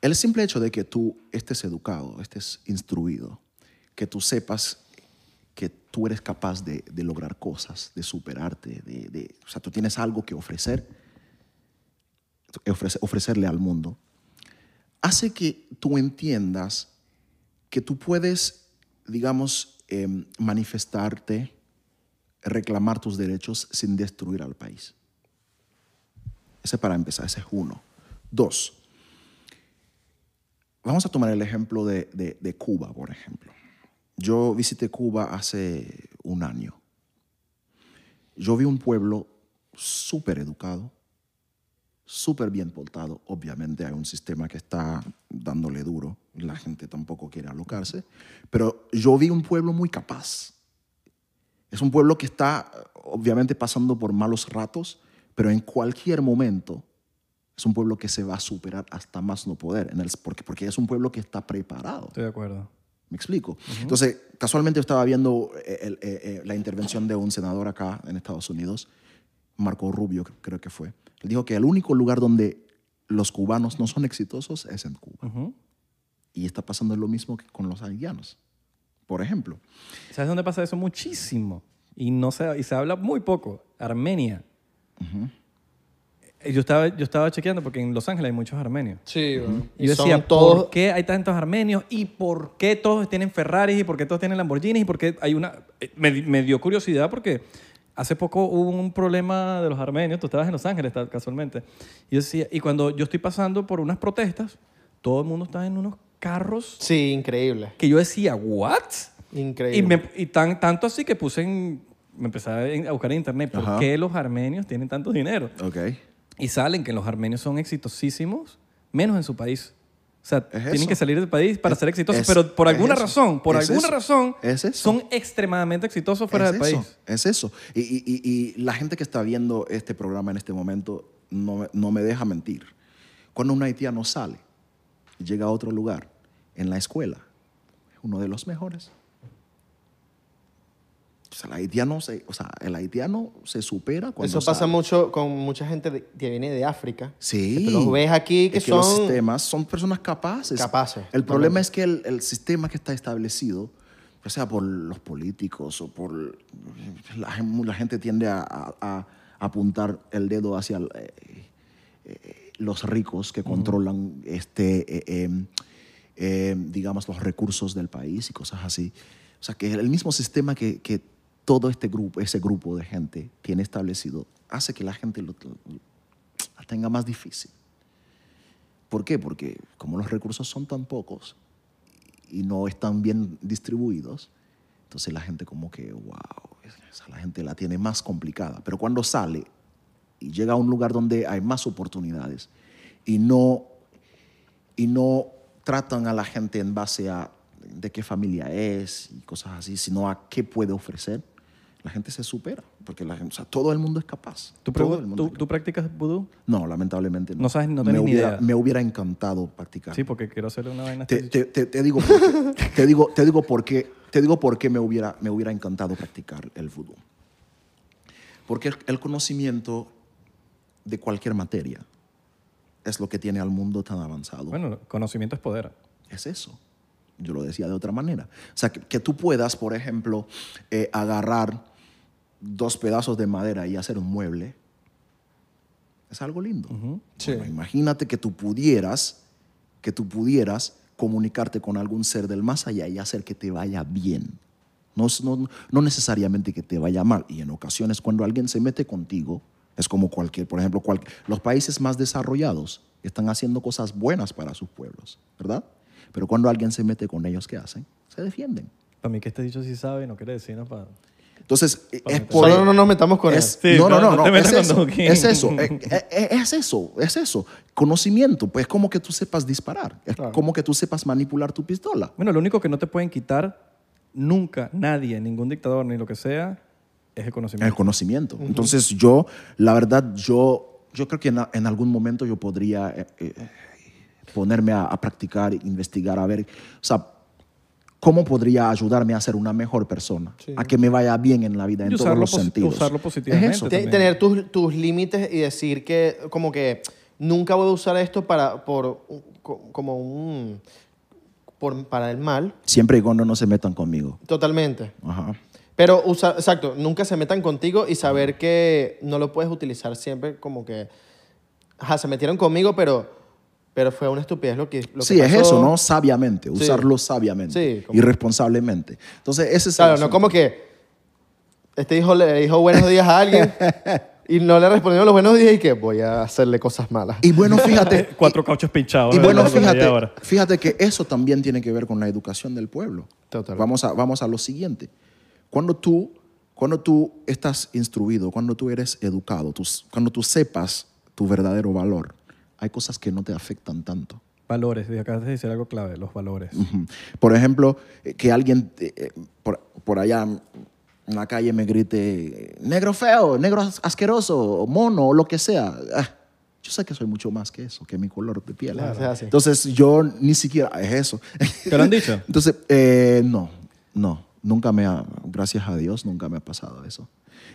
El simple hecho de que tú estés educado, estés instruido, que tú sepas que tú eres capaz de, de lograr cosas, de superarte, de, de- o sea, tú tienes algo que ofrecer, ofrece- ofrecerle al mundo, hace que tú entiendas que tú puedes, digamos, em, manifestarte reclamar tus derechos sin destruir al país. Ese para empezar, ese es uno. Dos, vamos a tomar el ejemplo de, de- de Cuba, por ejemplo. Yo visité Cuba hace un año. Yo vi un pueblo súper educado, súper bien portado. Obviamente hay un sistema que está dándole duro. La gente tampoco quiere alocarse. Pero yo vi un pueblo muy capaz. Es un pueblo que está obviamente pasando por malos ratos, pero en cualquier momento es un pueblo que se va a superar hasta más no poder, en el- porque, porque es un pueblo que está preparado. Estoy de acuerdo. ¿Me explico? Entonces, casualmente estaba viendo eh, el- eh, eh, la intervención de un senador acá en Estados Unidos, Marco Rubio cre- creo que fue. Él dijo que el único lugar donde los cubanos no son exitosos es en Cuba. Ujú. Y está pasando lo mismo que con los haitianos, por ejemplo. ¿Sabes dónde pasa eso? Muchísimo. Y, no se, y se habla muy poco. Armenia. Eh, Yo estaba, yo estaba chequeando porque en Los Ángeles hay muchos armenios. Sí. Y yo decía, todos... ¿por qué hay tantos armenios? ¿Y por qué todos tienen Ferraris? ¿Y por qué todos tienen Lamborghinis? ¿Y por qué hay una...? eh, Me, me dio curiosidad porque hace poco hubo un problema de los armenios. Tú estabas en Los Ángeles casualmente. Y yo decía, y cuando yo estoy pasando por unas protestas, todo el mundo está en unos carros Sí, increíble. que yo decía, ¿what? Increíble. Y, me- y tan, tanto así que puse en... Me empecé a buscar en internet por Ajá. qué los armenios tienen tanto dinero. Ok. Y salen que los armenios son exitosísimos, menos en su país. O sea, Es tienen eso. que salir del país para Es- ser exitosos, es- pero por alguna razón, por alguna eso. razón, son extremadamente exitosos fuera del eso, país. Es eso. Y, y- y- y la gente que está viendo este programa en este momento no, me- no me deja mentir. Cuando un haitiano sale y llega a otro lugar, en la escuela, es uno de los mejores. O sea, el haitiano se, o sea, el haitiano se supera cuando Eso pasa sale. mucho con mucha gente de- que viene de África. Sí. Que los ves aquí que Es son- sistemas son personas capaces. Capaces, El problema es que el, el sistema que está establecido, ya sea por los políticos o por la, gen- la gente tiende a, a- a apuntar el dedo hacia eh, eh, los ricos que controlan este, eh, digamos, los recursos del país y cosas así. O sea, que el mismo sistema que, que todo este grupo, ese grupo de gente tiene establecido, hace que la gente lo, la tenga más difícil. ¿Por qué? Porque como los recursos son tan pocos y no están bien distribuidos, entonces la gente como que, wow, esa la gente la tiene más complicada. Pero cuando sale y llega a un lugar donde hay más oportunidades y no, y no tratan a la gente en base a de qué familia es y cosas así, sino a qué puede ofrecer, la gente se supera, porque la gente, o sea, todo el mundo es capaz. ¿Tú, Todo pregu- el mundo tú- es capaz. tú practicas vudú? No, lamentablemente no. No sabes, no me tienes ni hubiera, idea. Me hubiera encantado practicar. Sí, porque quiero hacerle una vaina. Te, te- te- te digo por qué. te digo, te digo por qué, te digo por qué me hubiera, me hubiera encantado practicar el vudú. Porque el, el conocimiento de cualquier materia es lo que tiene al mundo tan avanzado. Bueno, conocimiento es poder. Es eso. Yo lo decía de otra manera. O sea, que, que tú puedas, por ejemplo, eh, agarrar dos pedazos de madera y hacer un mueble, es algo lindo. Sí. Bueno, imagínate que tú pudieras, que tú pudieras comunicarte con algún ser del más allá y hacer que te vaya bien. No, no, no necesariamente que te vaya mal. Y en ocasiones cuando alguien se mete contigo, es como cualquier, por ejemplo, cual- los países más desarrollados están haciendo cosas buenas para sus pueblos, ¿verdad? Pero cuando alguien se mete con ellos, ¿qué hacen? Se defienden. Para mí que este dicho sí sabe, no quiere decir nada para... Entonces, es por Solo no nos metamos con es- eso. Sí, no, no, no, no, no es eso, es eso, es eso, es eso. Conocimiento, pues como que tú sepas disparar, es Claro. como que tú sepas manipular tu pistola. Bueno, lo único que no te pueden quitar nunca, nadie, ningún dictador ni lo que sea, es el conocimiento. El conocimiento. Entonces yo, la verdad, yo, yo creo que en algún momento yo podría eh, eh, ponerme a, a practicar, investigar, a ver, o sea, cómo podría ayudarme a ser una mejor persona, Sí. a que me vaya bien en la vida en Y todos usarlo los sentidos. usarlo positivamente. Es eso. Tener tus, tus límites y decir que como que nunca voy a usar esto para por como un por, para el mal Siempre y cuando no se metan conmigo. totalmente Ajá. pero usa, exacto nunca se metan contigo y saber que no lo puedes utilizar siempre como que ajá, se metieron conmigo pero pero fue una estupidez lo que lo que sí, es eso, ¿no? Sabiamente, Sí. usarlo sabiamente Sí, como- y responsablemente. Entonces, ese es el claro no como que Este hijo le dijo buenos días a alguien y no le respondieron los buenos días y que voy a hacerle cosas malas. Y bueno, fíjate. Cuatro cauchos pinchados. Y bueno, fíjate, fíjate que eso también tiene que ver con la educación del pueblo. Total. Vamos a, vamos a lo siguiente. Cuando tú, cuando tú estás instruido, cuando tú eres educado, tú- cuando tú sepas tu verdadero valor, hay cosas que no te afectan tanto. Valores, y acabas de decir algo clave, los valores. Por ejemplo, eh, que alguien eh, por, por allá en la calle me grite, negro feo, negro as- asqueroso, mono, o lo que sea. Ah, yo sé que soy mucho más que eso, que mi color de piel. Claro. Entonces yo ni siquiera es eso. ¿Te lo han dicho? Entonces, eh, no, no, nunca me ha, gracias a Dios, nunca me ha pasado eso.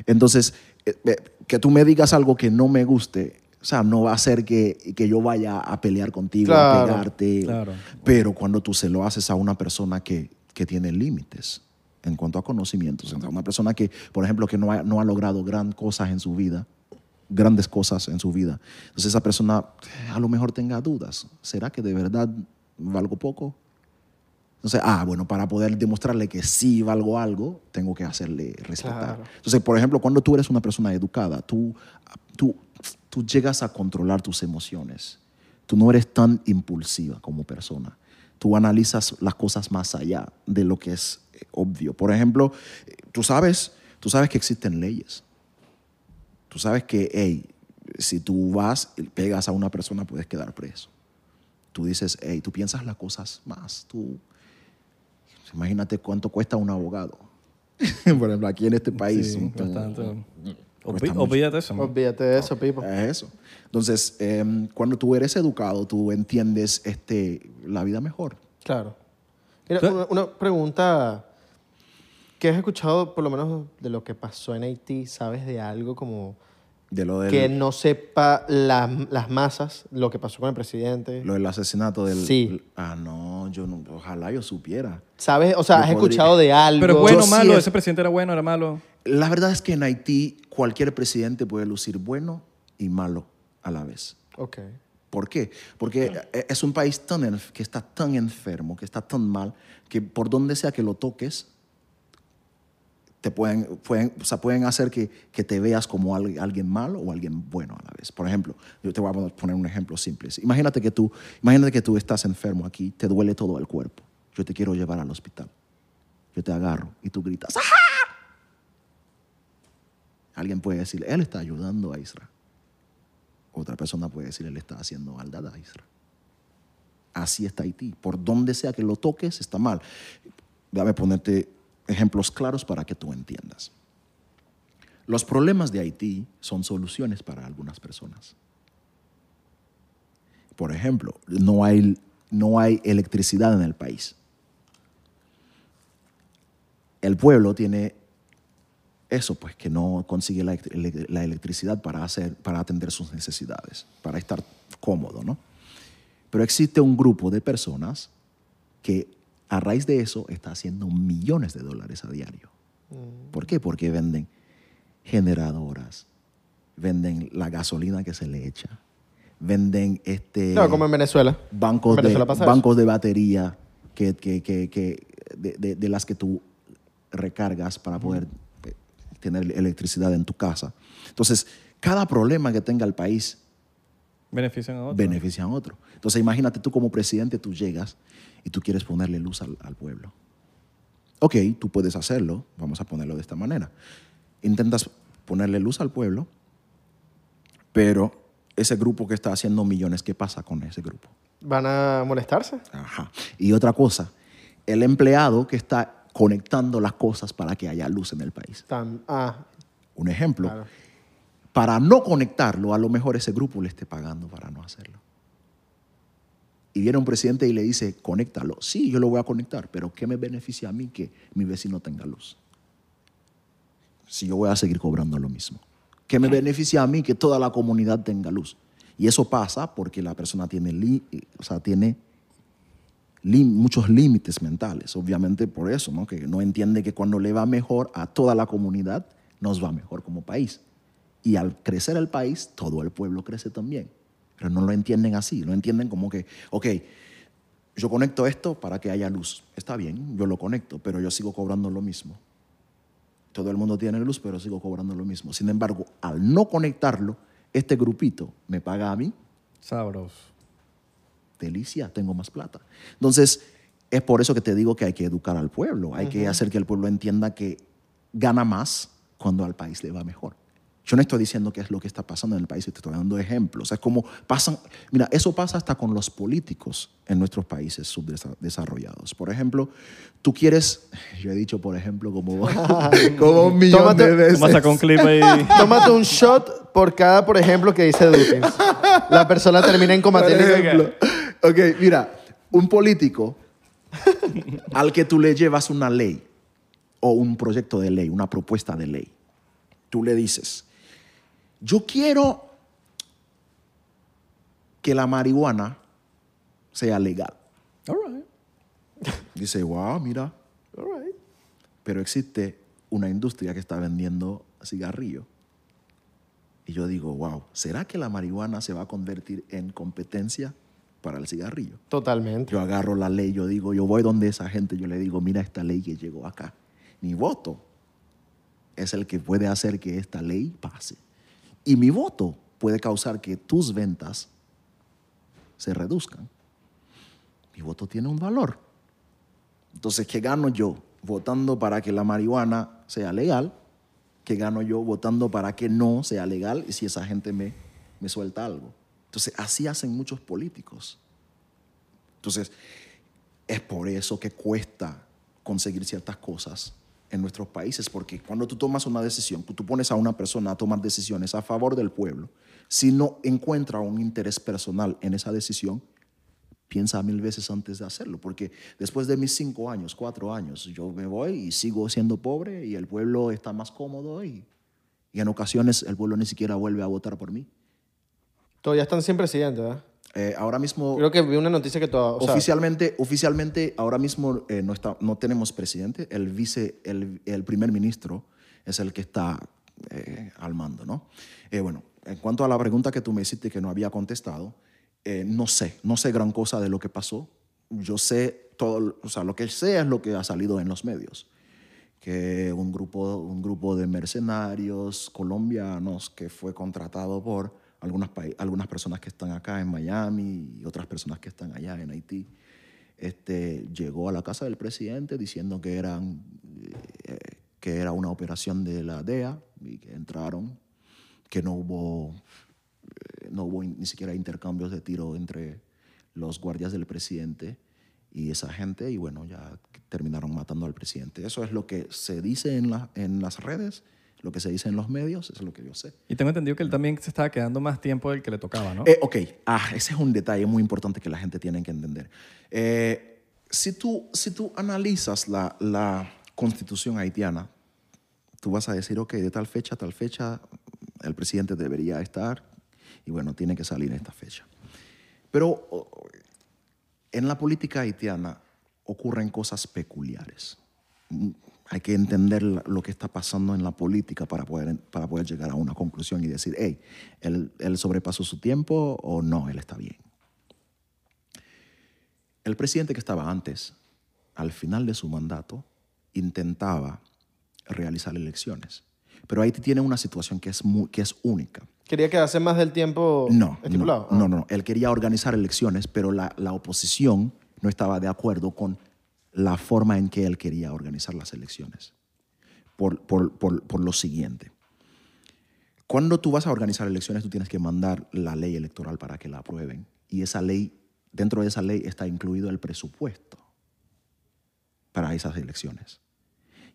Entonces, eh, eh, que tú me digas algo que no me guste, o sea, no va a hacer que, que yo vaya a pelear contigo, a pegarte. claro. Pero cuando tú se lo haces a una persona que, que tiene límites en cuanto a conocimientos, o sea, una persona que, por ejemplo, que no ha, no ha logrado gran cosas en su vida, grandes cosas en su vida. Entonces esa persona a lo mejor tenga dudas. ¿Será que de verdad valgo poco? Entonces, ah, bueno, para poder demostrarle que sí valgo algo, tengo que hacerle respetar. Claro. Entonces, por ejemplo, cuando tú eres una persona educada, tú, tú, tú llegas a controlar tus emociones. Tú no eres tan impulsiva como persona. Tú analizas las cosas más allá de lo que es eh, obvio. Por ejemplo, eh, tú sabes, tú sabes que existen leyes. Tú sabes que, hey, si tú vas y pegas a una persona, puedes quedar preso. Tú dices, hey, tú piensas las cosas más. Tú, imagínate cuánto cuesta un abogado. Por ejemplo, aquí en este país. Sí, un- bastante. Mucho. Olvídate eso. Olvídate de eso, Pipo. Es eso. Entonces, em, cuando tú eres educado, tú entiendes este, la vida mejor. Claro. Mira, ¿Tú- una, una pregunta que has escuchado por lo menos de lo que pasó en Haití, ¿sabes de algo como De lo del, que no sepa las, las masas lo que pasó con el presidente? lo del asesinato del... Sí. Ah, no, yo no, ojalá yo supiera. ¿Sabes? O sea, Yo has podría- escuchado de algo. Pero bueno o sí malo, es- ese presidente era bueno, era malo. La verdad es que en Haití cualquier presidente puede lucir bueno y malo a la vez. Ok. ¿Por qué? Porque eh, es un país tan que está tan enfermo, que está tan mal, que por donde sea que lo toques, te pueden, pueden, pueden hacer que, que te veas como al- alguien malo o alguien bueno a la vez. Por ejemplo, yo te voy a poner un ejemplo simple. Imagínate que tú, imagínate que tú estás enfermo aquí, te duele todo el cuerpo. Yo te quiero llevar al hospital. Yo te agarro y tú gritas. ¡Ah! Alguien puede decir, él está ayudando a Israel. Otra persona puede decir, él está haciendo maldad a Israel. Así está Haití. Por donde sea que lo toques, está mal. Déjame ponerte ejemplos claros para que tú entiendas. Los problemas de Haití son soluciones para algunas personas. Por ejemplo, no hay, no hay electricidad en el país. El pueblo tiene eso, pues que no consigue la, elect- la electricidad para, hacer, para atender sus necesidades, para estar cómodo, ¿no? Pero existe un grupo de personas que a raíz de eso está haciendo millones de dólares a diario. ¿Por qué? Porque venden generadoras, venden la gasolina que se le echa, venden este No, como en Venezuela. bancos, En de, Venezuela bancos de batería que, que- que- que- de, de- de las que tú recargas para poder eh, tener electricidad en tu casa. Entonces, cada problema que tenga el país Benefician a otros. beneficia a otro. Entonces, imagínate tú como presidente, tú llegas y tú quieres ponerle luz al, al pueblo. Ok, tú puedes hacerlo, vamos a ponerlo de esta manera. Intentas ponerle luz al pueblo, pero ese grupo que está haciendo millones, ¿qué pasa con ese grupo? ¿Van a molestarse? Ajá. Y otra cosa, el empleado que está conectando las cosas para que haya luz en el país. Tam- ah, Un ejemplo, claro. para no conectarlo, a lo mejor ese grupo le esté pagando para no hacerlo. Y viene un presidente y le dice, conéctalo. Sí, yo lo voy a conectar, pero ¿qué me beneficia a mí que mi vecino tenga luz? Si yo voy a seguir cobrando lo mismo. ¿Qué me beneficia a mí que toda la comunidad tenga luz? Y eso pasa porque la persona tiene, o sea, tiene muchos límites mentales, obviamente por eso, ¿no? que no entiende que cuando le va mejor a toda la comunidad, nos va mejor como país. Y al crecer el país, todo el pueblo crece también. Pero no lo entienden así, lo entienden como que, ok, yo conecto esto para que haya luz. Está bien, yo lo conecto, pero yo sigo cobrando lo mismo. Todo el mundo tiene luz, pero sigo cobrando lo mismo. Sin embargo, al no conectarlo, este grupito me paga a mí Sabroso. delicia, tengo más plata. Entonces, es por eso que te digo que hay que educar al pueblo, hay que hacer que el pueblo entienda que gana más cuando al país le va mejor. Yo no estoy diciendo qué es lo que está pasando en el país, te estoy dando ejemplos. Es como pasan, mira, eso pasa hasta con los políticos en nuestros países subdesarrollados. Por ejemplo, tú quieres, yo he dicho, por ejemplo, como, como un millón Tómate- de veces. Sacar un clip ahí. Tómate un shot por cada, por ejemplo, que dice Dukes. La persona termina en Por combate. ejemplo. Ok, mira, un político al que tú le llevas una ley o un proyecto de ley, una propuesta de ley, tú le dices, yo quiero que la marihuana sea legal. All right. Dice, wow, mira, All right. pero existe una industria que está vendiendo cigarrillo. Y yo digo, wow, ¿será que la marihuana se va a convertir en competencia para el cigarrillo? Totalmente. Yo agarro la ley, yo digo, yo voy donde esa gente, yo le digo, mira esta ley que llegó acá. Mi voto es el que puede hacer que esta ley pase. Y mi voto puede causar que tus ventas se reduzcan. Mi voto tiene un valor. Entonces, ¿qué gano yo votando para que la marihuana sea legal? ¿Qué gano yo votando para que no sea legal y si esa gente me, me suelta algo? Entonces, así hacen muchos políticos. Entonces, es por eso que cuesta conseguir ciertas cosas en nuestros países, porque cuando tú tomas una decisión, tú pones a una persona a tomar decisiones a favor del pueblo, si no encuentra un interés personal en esa decisión, piensa mil veces antes de hacerlo, porque después de mis cinco años, cuatro años, yo me voy y sigo siendo pobre y el pueblo está más cómodo y, y en ocasiones el pueblo ni siquiera vuelve a votar por mí. Todavía están sin presidente, ¿verdad? Eh, ahora mismo... Creo que vi una noticia que todavía. o sea, oficialmente, oficialmente, ahora mismo eh, no, está, no tenemos presidente. El vice, el, el primer ministro es el que está eh, al mando, ¿no? Eh, bueno, en cuanto a la pregunta que tú me hiciste que no había contestado, eh, no sé, no sé gran cosa de lo que pasó. Yo sé todo, o sea, lo que sé es lo que ha salido en los medios. Que un grupo, un grupo de mercenarios colombianos que fue contratado por algunas, algunas personas que están acá en Miami y otras personas que están allá en Haití, este, llegó a la casa del presidente diciendo que, eran, eh, que era una operación de la DEA y que entraron, que no hubo, eh, no hubo ni siquiera intercambios de tiro entre los guardias del presidente y esa gente y bueno, ya terminaron matando al presidente. Eso es lo que se dice en, la- en las redes, lo que se dice en los medios, eso es lo que yo sé. Y tengo entendido que él también se estaba quedando más tiempo del que le tocaba, ¿no? Eh, ok, ah, ese es un detalle muy importante que la gente tiene que entender. Eh, si, tú, si tú analizas la, la constitución haitiana, tú vas a decir, ok, de tal fecha a tal fecha el presidente debería estar y bueno, tiene que salir en esta fecha. Pero en la política haitiana ocurren cosas peculiares. Hay que entender lo que está pasando en la política para poder, para poder llegar a una conclusión y decir, hey, ¿él, él sobrepasó su tiempo o no, él está bien. El presidente que estaba antes, al final de su mandato, intentaba realizar elecciones. Pero Haití tiene una situación que es, mu- que es única. Quería quedarse más del tiempo No, estipulado. no, no, no. Él quería organizar elecciones, pero la, la oposición no estaba de acuerdo con la forma en que él quería organizar las elecciones. Por, por- por- por lo siguiente. Cuando tú vas a organizar elecciones, tú tienes que mandar la ley electoral para que la aprueben. Y esa ley, dentro de esa ley está incluido el presupuesto para esas elecciones.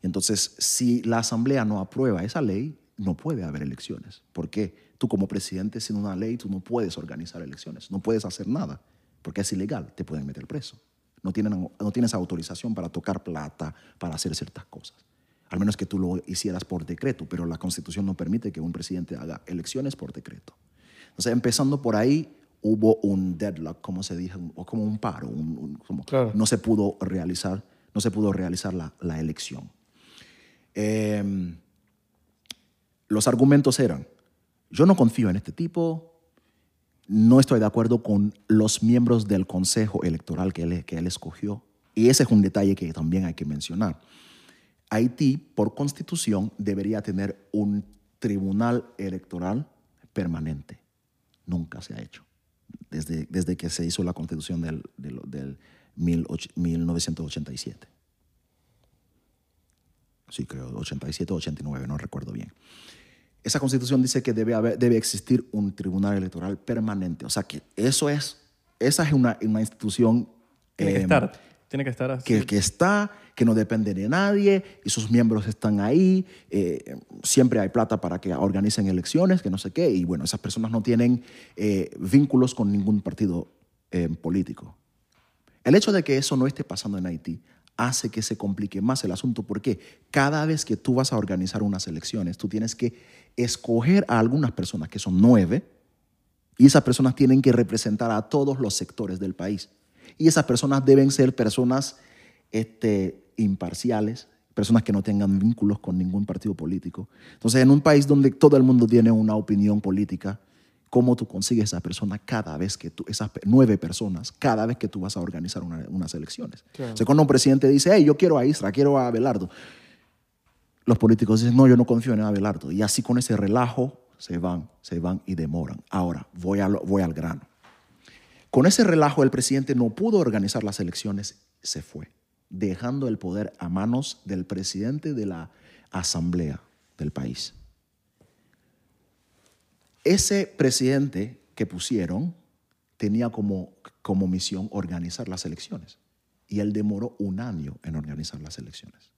Y entonces, si la Asamblea no aprueba esa ley, no puede haber elecciones. ¿Por qué? Tú como presidente, sin una ley, tú no puedes organizar elecciones, no puedes hacer nada, porque es ilegal, te pueden meter preso. No, tienen, no tienes autorización para tocar plata, para hacer ciertas cosas. Al menos que tú lo hicieras por decreto, pero la Constitución no permite que un presidente haga elecciones por decreto. Entonces, empezando por ahí, hubo un deadlock, como se dice, o como un paro, un- un- como Claro. no se pudo realizar, no se pudo realizar la, la elección. Em, los argumentos eran, yo no confío en este tipo, no estoy de acuerdo con los miembros del consejo electoral que él, que él escogió. Y ese es un detalle que también hay que mencionar. Haití, por constitución, debería tener un tribunal electoral permanente. Nunca se ha hecho. Desde, desde que se hizo la constitución del, del, del mil och- 1987. Sí, creo, 87 o 89, no recuerdo bien. Esa constitución dice que debe, haber, debe existir un tribunal electoral permanente. O sea que eso es, esa es una, una institución Tiene que eh, estar. Tiene que estar así. que, que está, que no depende de nadie, y sus miembros están ahí, eh, siempre hay plata para que organicen elecciones, que no sé qué, y bueno, esas personas no tienen eh, vínculos con ningún partido eh, político. El hecho de que eso no esté pasando en Haití hace que se complique más el asunto porque cada vez que tú vas a organizar unas elecciones, tú tienes que escoger a algunas personas, que son nueve, y esas personas tienen que representar a todos los sectores del país. Y esas personas deben ser personas este, imparciales, personas que no tengan vínculos con ningún partido político. Entonces, en un país donde todo el mundo tiene una opinión política, ¿cómo tú consigues esa persona cada vez que tú, esas nueve personas, cada vez que tú vas a organizar una- unas elecciones? Claro. O sea, cuando un presidente dice, hey, yo quiero a Isra, quiero a Abelardo, los políticos dicen, no, yo no confío en Abelardo. Y así con ese relajo se van, se van y demoran. Ahora, voy, a lo- voy al grano. Con ese relajo el presidente no pudo organizar las elecciones, se fue, dejando el poder a manos del presidente de la asamblea del país. Ese presidente que pusieron tenía como, como misión organizar las elecciones y él demoró un año en organizar las elecciones.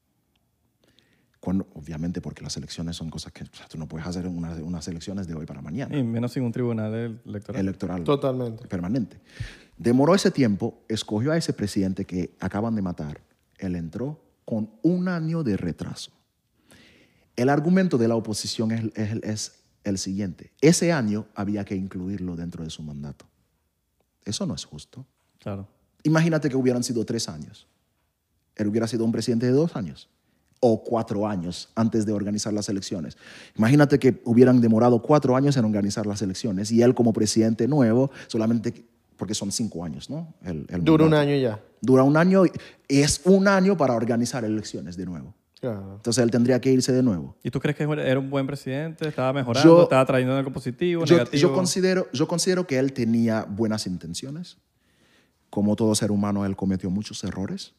Cuando, obviamente porque las elecciones son cosas que o sea, tú no puedes hacer unas, unas elecciones de hoy para mañana Y menos sin un tribunal electoral. electoral Totalmente. permanente. Demoró ese tiempo, escogió a ese presidente que acaban de matar. Él entró con un año de retraso. El argumento de la oposición es, es- es el siguiente. Ese año había que incluirlo dentro de su mandato. Eso no es justo. Claro. Imagínate que hubieran sido tres años. Él hubiera sido un presidente de dos años o cuatro años antes de organizar las elecciones. Imagínate que hubieran demorado cuatro años en organizar las elecciones y él como presidente nuevo, solamente porque son cinco años, ¿no? El, el Dura un año ya. Dura un año y es un año para organizar elecciones de nuevo. Claro. Entonces él tendría que irse de nuevo. ¿Y tú crees que era un buen presidente? ¿Estaba mejorando? Yo- ¿Estaba trayendo algo positivo, Yo, negativo? yo considero, yo considero que él tenía buenas intenciones. Como todo ser humano, él cometió muchos errores.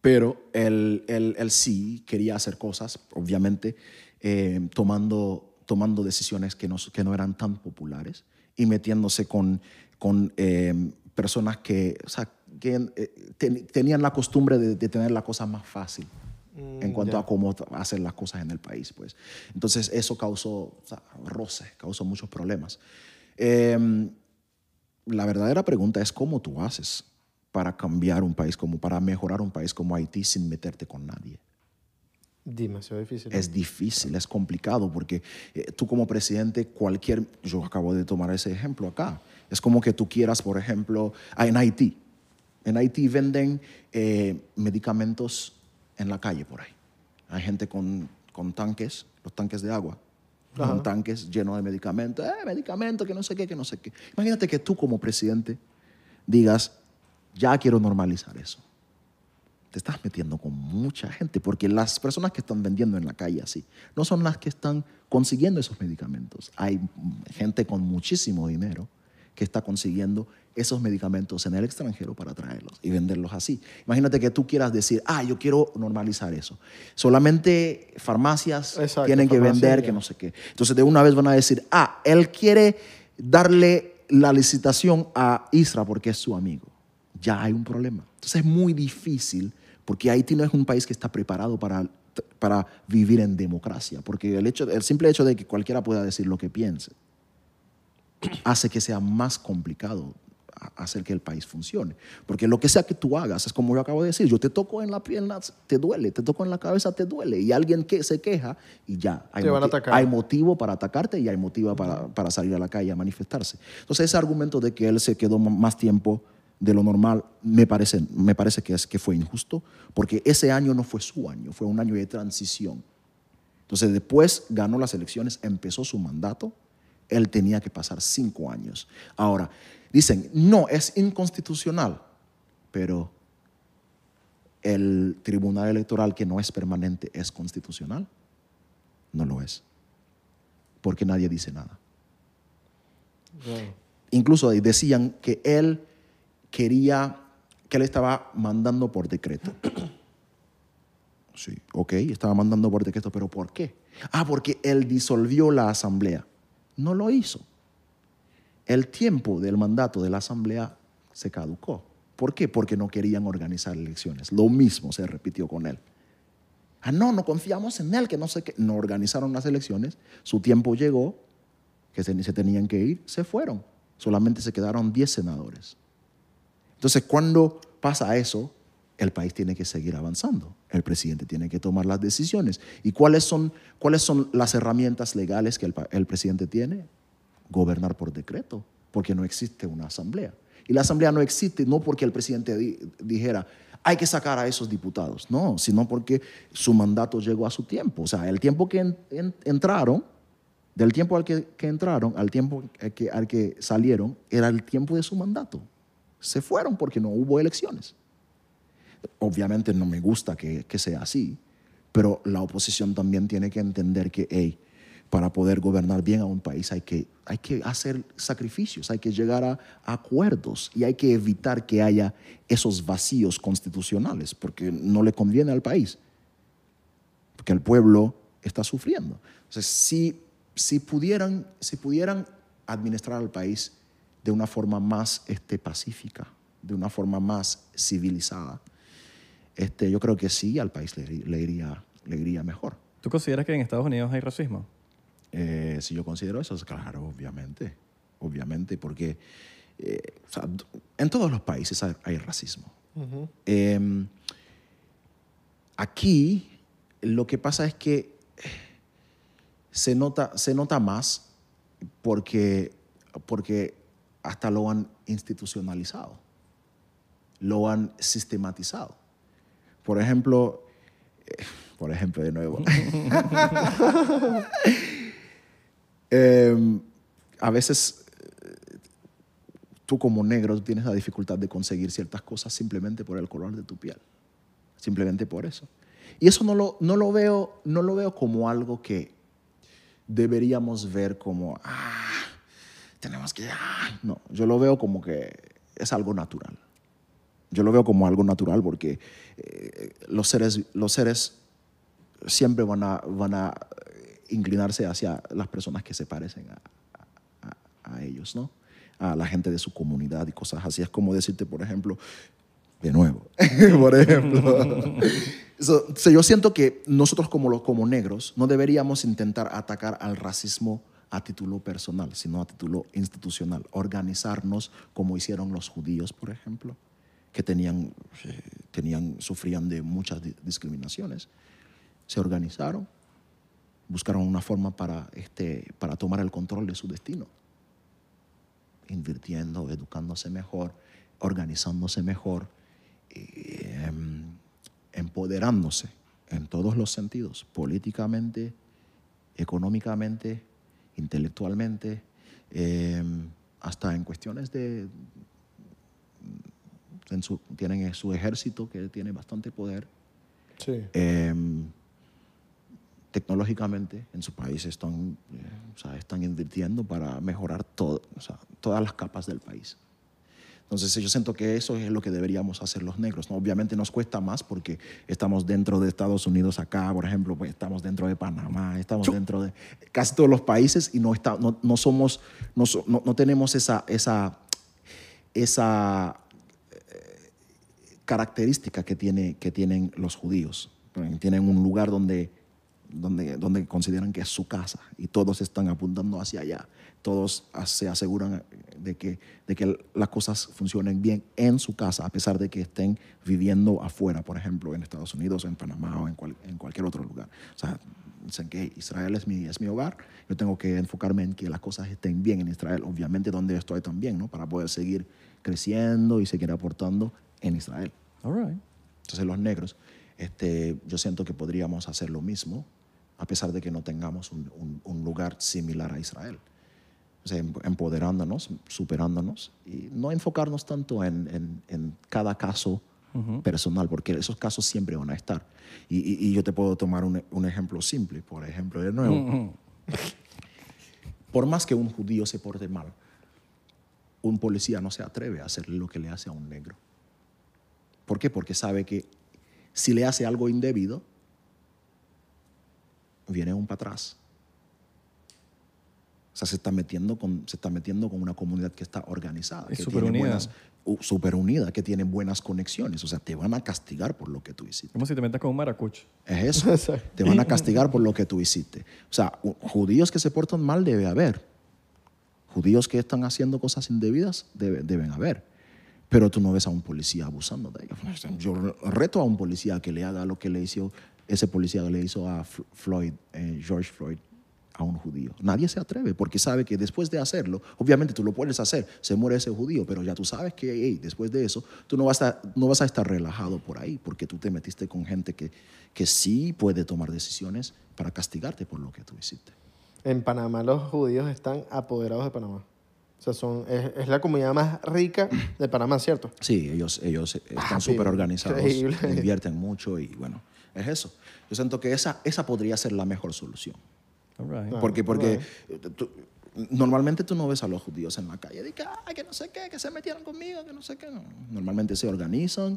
Pero él, él- él sí quería hacer cosas, obviamente, eh, tomando, tomando decisiones que no, que no eran tan populares y metiéndose con, con eh, personas que, o sea, que eh, ten- tenían la costumbre de, de tener la cosa más fácil en cuanto a cómo hacer las cosas en el país. Pues. Entonces eso causó o sea, roce, causó muchos problemas. Eh, la verdadera pregunta es cómo tú haces para cambiar un país como, para mejorar un país como Haití sin meterte con nadie. Demasiado difícil. Es difícil, es complicado, porque eh, tú como presidente, cualquier, yo acabo de tomar ese ejemplo acá, es como que tú quieras, por ejemplo, ah, en Haití, en Haití venden eh, medicamentos en la calle por ahí. Hay gente con, con tanques, los tanques de agua, con tanques llenos de medicamentos, eh, medicamentos, que no sé qué, que no sé qué. Imagínate que tú como presidente digas, ya quiero normalizar eso te estás metiendo con mucha gente, porque las personas que están vendiendo en la calle así, no son las que están consiguiendo esos medicamentos. Hay gente con muchísimo dinero que está consiguiendo esos medicamentos en el extranjero para traerlos y venderlos así. Imagínate que tú quieras decir, ah, yo quiero normalizar eso. Solamente farmacias Exacto, tienen que farmacia vender, ya. que no sé qué. Entonces de una vez van a decir, ah, él quiere darle la licitación a Isra porque es su amigo. Ya hay un problema. Entonces es muy difícil porque Haití no es un país que está preparado para, para vivir en democracia, porque el, hecho, el simple hecho de que cualquiera pueda decir lo que piense hace que sea más complicado hacer que el país funcione. Porque lo que sea que tú hagas, es como yo acabo de decir, yo te toco en la pierna, te duele, te toco en la cabeza, te duele, y alguien que se queja y ya, hay, Te van a atacar. hay motivo para atacarte y hay motivo para, para salir a la calle a manifestarse. Entonces ese argumento de que él se quedó más tiempo de lo normal me parece, me parece que, es, que fue injusto, porque ese año no fue su año, fue un año de transición. Entonces después ganó las elecciones, empezó su mandato, él tenía que pasar cinco años. Ahora, dicen, no, es inconstitucional, pero el tribunal electoral que no es permanente es constitucional. No lo es. Porque nadie dice nada. Incluso decían que él quería, que él estaba mandando por decreto. Sí, ok, estaba mandando por decreto, pero ¿por qué? Ah, porque él disolvió la asamblea. No lo hizo. El tiempo del mandato de la asamblea se caducó. ¿Por qué? Porque no querían organizar elecciones. Lo mismo se repitió con él. Ah, no, no confiamos en él, que no sé qué. No organizaron las elecciones, su tiempo llegó, que se, se tenían que ir, se fueron. Solamente se quedaron 10 senadores. Entonces, cuando pasa eso, el país tiene que seguir avanzando. El presidente tiene que tomar las decisiones. ¿Y cuáles son, cuáles son las herramientas legales que el, presidente tiene? Gobernar por decreto, porque no existe una asamblea. Y la asamblea no existe no porque el presidente di- dijera, hay que sacar a esos diputados, no, sino porque su mandato llegó a su tiempo. O sea, el tiempo que en- en- entraron, del tiempo al que, entraron al tiempo al que salieron, era el tiempo de su mandato. Se fueron porque no hubo elecciones. Obviamente no me gusta que, que sea así, pero la oposición también tiene que entender que, para poder gobernar bien a un país hay que, hay que hacer sacrificios, hay que llegar a, a acuerdos y hay que evitar que haya esos vacíos constitucionales, porque no le conviene al país, porque el pueblo está sufriendo. Entonces, si, si, pudieran, si pudieran administrar al país de una forma más este, pacífica, de una forma más civilizada, este, yo creo que sí, al país le, le iría, le iría mejor. ¿Tú consideras que en Estados Unidos hay racismo? Eh, si yo considero eso, es claro, obviamente. Obviamente, porque eh, o sea, en todos los países hay, hay racismo. Eh, aquí lo que pasa es que se nota, se nota más porque, porque hasta lo han institucionalizado, lo han sistematizado. Por ejemplo, eh, por ejemplo, de nuevo. Eh, a veces tú como negro tienes la dificultad de conseguir ciertas cosas simplemente por el color de tu piel. Simplemente por eso. Y eso no lo, no lo, veo, no lo veo como algo que deberíamos ver como, ah, tenemos que, ah. no, yo lo veo como que es algo natural. Yo lo veo como algo natural porque eh, los, seres, los seres siempre van a, van a inclinarse hacia las personas que se parecen a, a, a, ellos, ¿no? A la gente de su comunidad y cosas así. Es como decirte, por ejemplo, de nuevo, por ejemplo. so, so yo siento que nosotros como, los, como negros no deberíamos intentar atacar al racismo a título personal, sino a título institucional. Organizarnos como hicieron los judíos, por ejemplo, que tenían, tenían, sufrían de muchas discriminaciones. Se organizaron, buscaron una forma para, este, para tomar el control de su destino, invirtiendo, educándose mejor, organizándose mejor, eh, empoderándose en todos los sentidos, políticamente, económicamente, intelectualmente, eh, hasta en cuestiones de... En su, tienen su ejército que tiene bastante poder. Sí. Eh, tecnológicamente en su país están, eh, o sea, están invirtiendo para mejorar todo, o sea, todas las capas del país. Entonces yo siento que eso es lo que deberíamos hacer los negros. ¿no? Obviamente nos cuesta más porque estamos dentro de Estados Unidos acá, por ejemplo, pues estamos dentro de Panamá, estamos Chup. dentro de casi todos los países y no, está, no, no somos, no, no, tenemos esa, esa, esa característica que, tiene, que tienen los judíos. Tienen un lugar donde donde, donde consideran que es su casa y todos están apuntando hacia allá. Todos se aseguran de que, de que las cosas funcionen bien en su casa, a pesar de que estén viviendo afuera, por ejemplo, en Estados Unidos, en Panamá o en, cual, en cualquier otro lugar. O sea, dicen que Israel es mi, es mi hogar, yo tengo que enfocarme en que las cosas estén bien en Israel, obviamente donde estoy también, ¿no? para poder seguir creciendo y seguir aportando en Israel. All right. Entonces los negros, este, yo siento que podríamos hacer lo mismo a pesar de que no tengamos un, un, un lugar similar a Israel. O sea, empoderándonos, superándonos y no enfocarnos tanto en, en, en, cada caso personal, porque esos casos siempre van a estar. Y, y- y yo te puedo tomar un, un ejemplo simple, por ejemplo, de nuevo. Por más que un judío se porte mal, un policía no se atreve a hacer lo que le hace a un negro. ¿Por qué? Porque sabe que si le hace algo indebido, viene un para atrás. O sea, se está metiendo con, se está metiendo con una comunidad que está organizada, Y que tiene unida. buenas, súper unida, que tiene buenas conexiones. O sea, te van a castigar por lo que tú hiciste. Como si te metas con un maracucho. Es eso. Te van a castigar por lo que tú hiciste. O sea, judíos que se portan mal debe haber. Judíos que están haciendo cosas indebidas debe- deben haber. Pero tú no ves a un policía abusando de ellos. Yo reto a un policía que le haga lo que le hizo ese policía le hizo a Floyd, eh, George Floyd, a un judío. Nadie se atreve porque sabe que después de hacerlo, obviamente tú lo puedes hacer, se muere ese judío, pero ya tú sabes que hey, después de eso tú no vas, a, no vas a estar relajado por ahí porque tú te metiste con gente que, que sí puede tomar decisiones para castigarte por lo que tú hiciste. En Panamá los judíos están apoderados de Panamá. O sea, son, es, es la comunidad más rica de Panamá, ¿cierto? Sí, ellos, ellos están Papi, súper organizados, increíble. invierten mucho y bueno, es eso. Yo siento que esa, esa podría ser la mejor solución. All right. Porque, porque eh, tú- normalmente tú no ves a los judíos en la calle. De que, "Ay, que no sé qué, que se metieron conmigo, que no sé qué. No. Normalmente se organizan,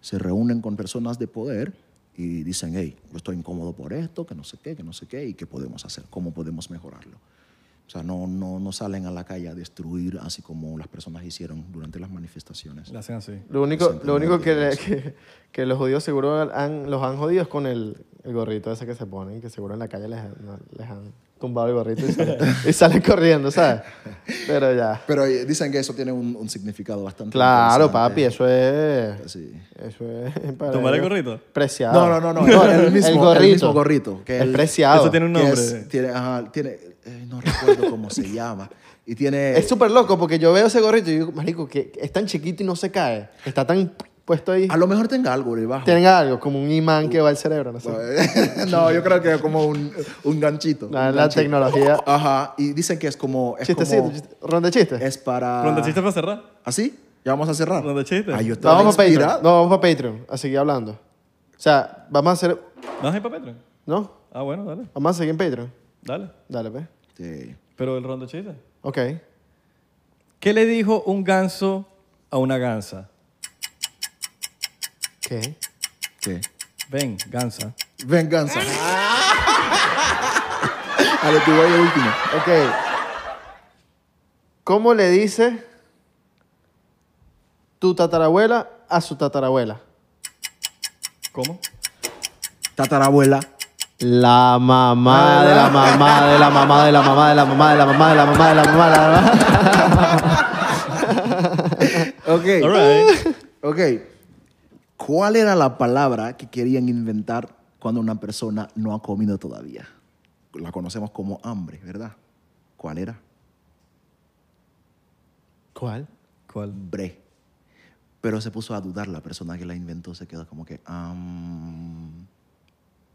se reúnen con personas de poder y dicen, hey, yo estoy incómodo por esto, que no sé qué, que no sé qué, y qué podemos hacer, cómo podemos mejorarlo. O sea, no, no, no salen a la calle a destruir así como las personas hicieron durante las manifestaciones. Hacen así. Lo único, lo único que, que, que los judíos seguro han, los han jodido es con el, el gorrito ese que se ponen, que seguro en la calle les, han- no, les han tumbado el gorrito y salen, y salen corriendo, ¿sabes? Pero ya. Pero eh, dicen que eso tiene un, un significado bastante Claro, papi, eso es... Sí. Eso es para ¿Tomar el gorrito? Preciado. No, no, no, no, el mismo, el gorrito. mismo gorrito. Que es el- preciado. Eso tiene un nombre. es- tiene, ajá, tiene, eh, no recuerdo cómo se llama. Y tiene... Es súper loco porque yo veo ese gorrito y digo, marico, que es tan chiquito y no se cae. Está tan puesto ahí. A lo mejor tenga algo debajo. Tienen algo, como un imán que va al cerebro, no sé. no, yo creo que es como un, un ganchito. La, un la ganchito. tecnología. Ajá, y dicen que es como... Es Chistecito, como chiste- ronda de chistes. es para... ¿Ronda de chistes para cerrar? ¿Así? ¿Ya vamos a cerrar? Ronda de chistes. Ay, yo No, vamos para inspirado. Patreon. No, vamos para Patreon a seguir hablando. O sea, vamos a hacer. ¿No vas a ir para Patreon? ¿No? Ah, bueno, dale. Vamos a seguir en Patreon. Dale. Dale, pues. Sí. Pero el ronda de chistes. Ok. ¿Qué le dijo un ganso a una gansa? ¿Qué? Sí. Ven, gansa. Venganza. a lo que voy el último. Ok. ¿Cómo le dice tu tatarabuela a su tatarabuela? ¿Cómo? Tatarabuela. La mamá de la mamá de la mamá de la mamá de la mamá de la mamá de la mamá de la mamá de la mamá. Ok. Ok. ¿Cuál era la palabra que querían inventar cuando una persona no ha comido todavía? La conocemos como hambre, ¿verdad? ¿Cuál era? ¿Cuál? ¿Cuál? Bre. Pero se puso a dudar la persona que la inventó, se quedó como que "Am,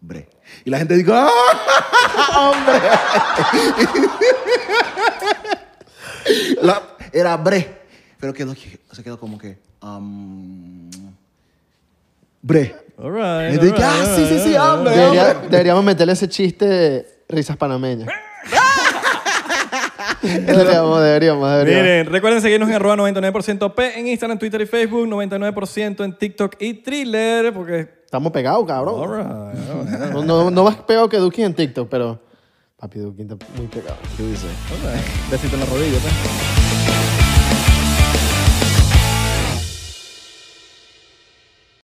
bre. Y la gente dijo, ¡ah! ¡Hombre! La- era bre. Pero quedó, se quedó como que "Am, bre. All right. Y all dije, right, "Ah, sí, sí, sí, hambre". Debería- deberíamos meterle ese chiste de risas panameñas. deberíamos, deberíamos, deberíamos. Miren, recuerden seguirnos en arroba 99% P en Instagram, Twitter y Facebook, 99% en TikTok y Thriller, porque... Estamos pegados, cabrón. right, all right, No, no, no más pegado que Duki en TikTok, pero... Papi, Duki está muy pegado. ¿Qué dice? all right. Besito en la rodilla, pues.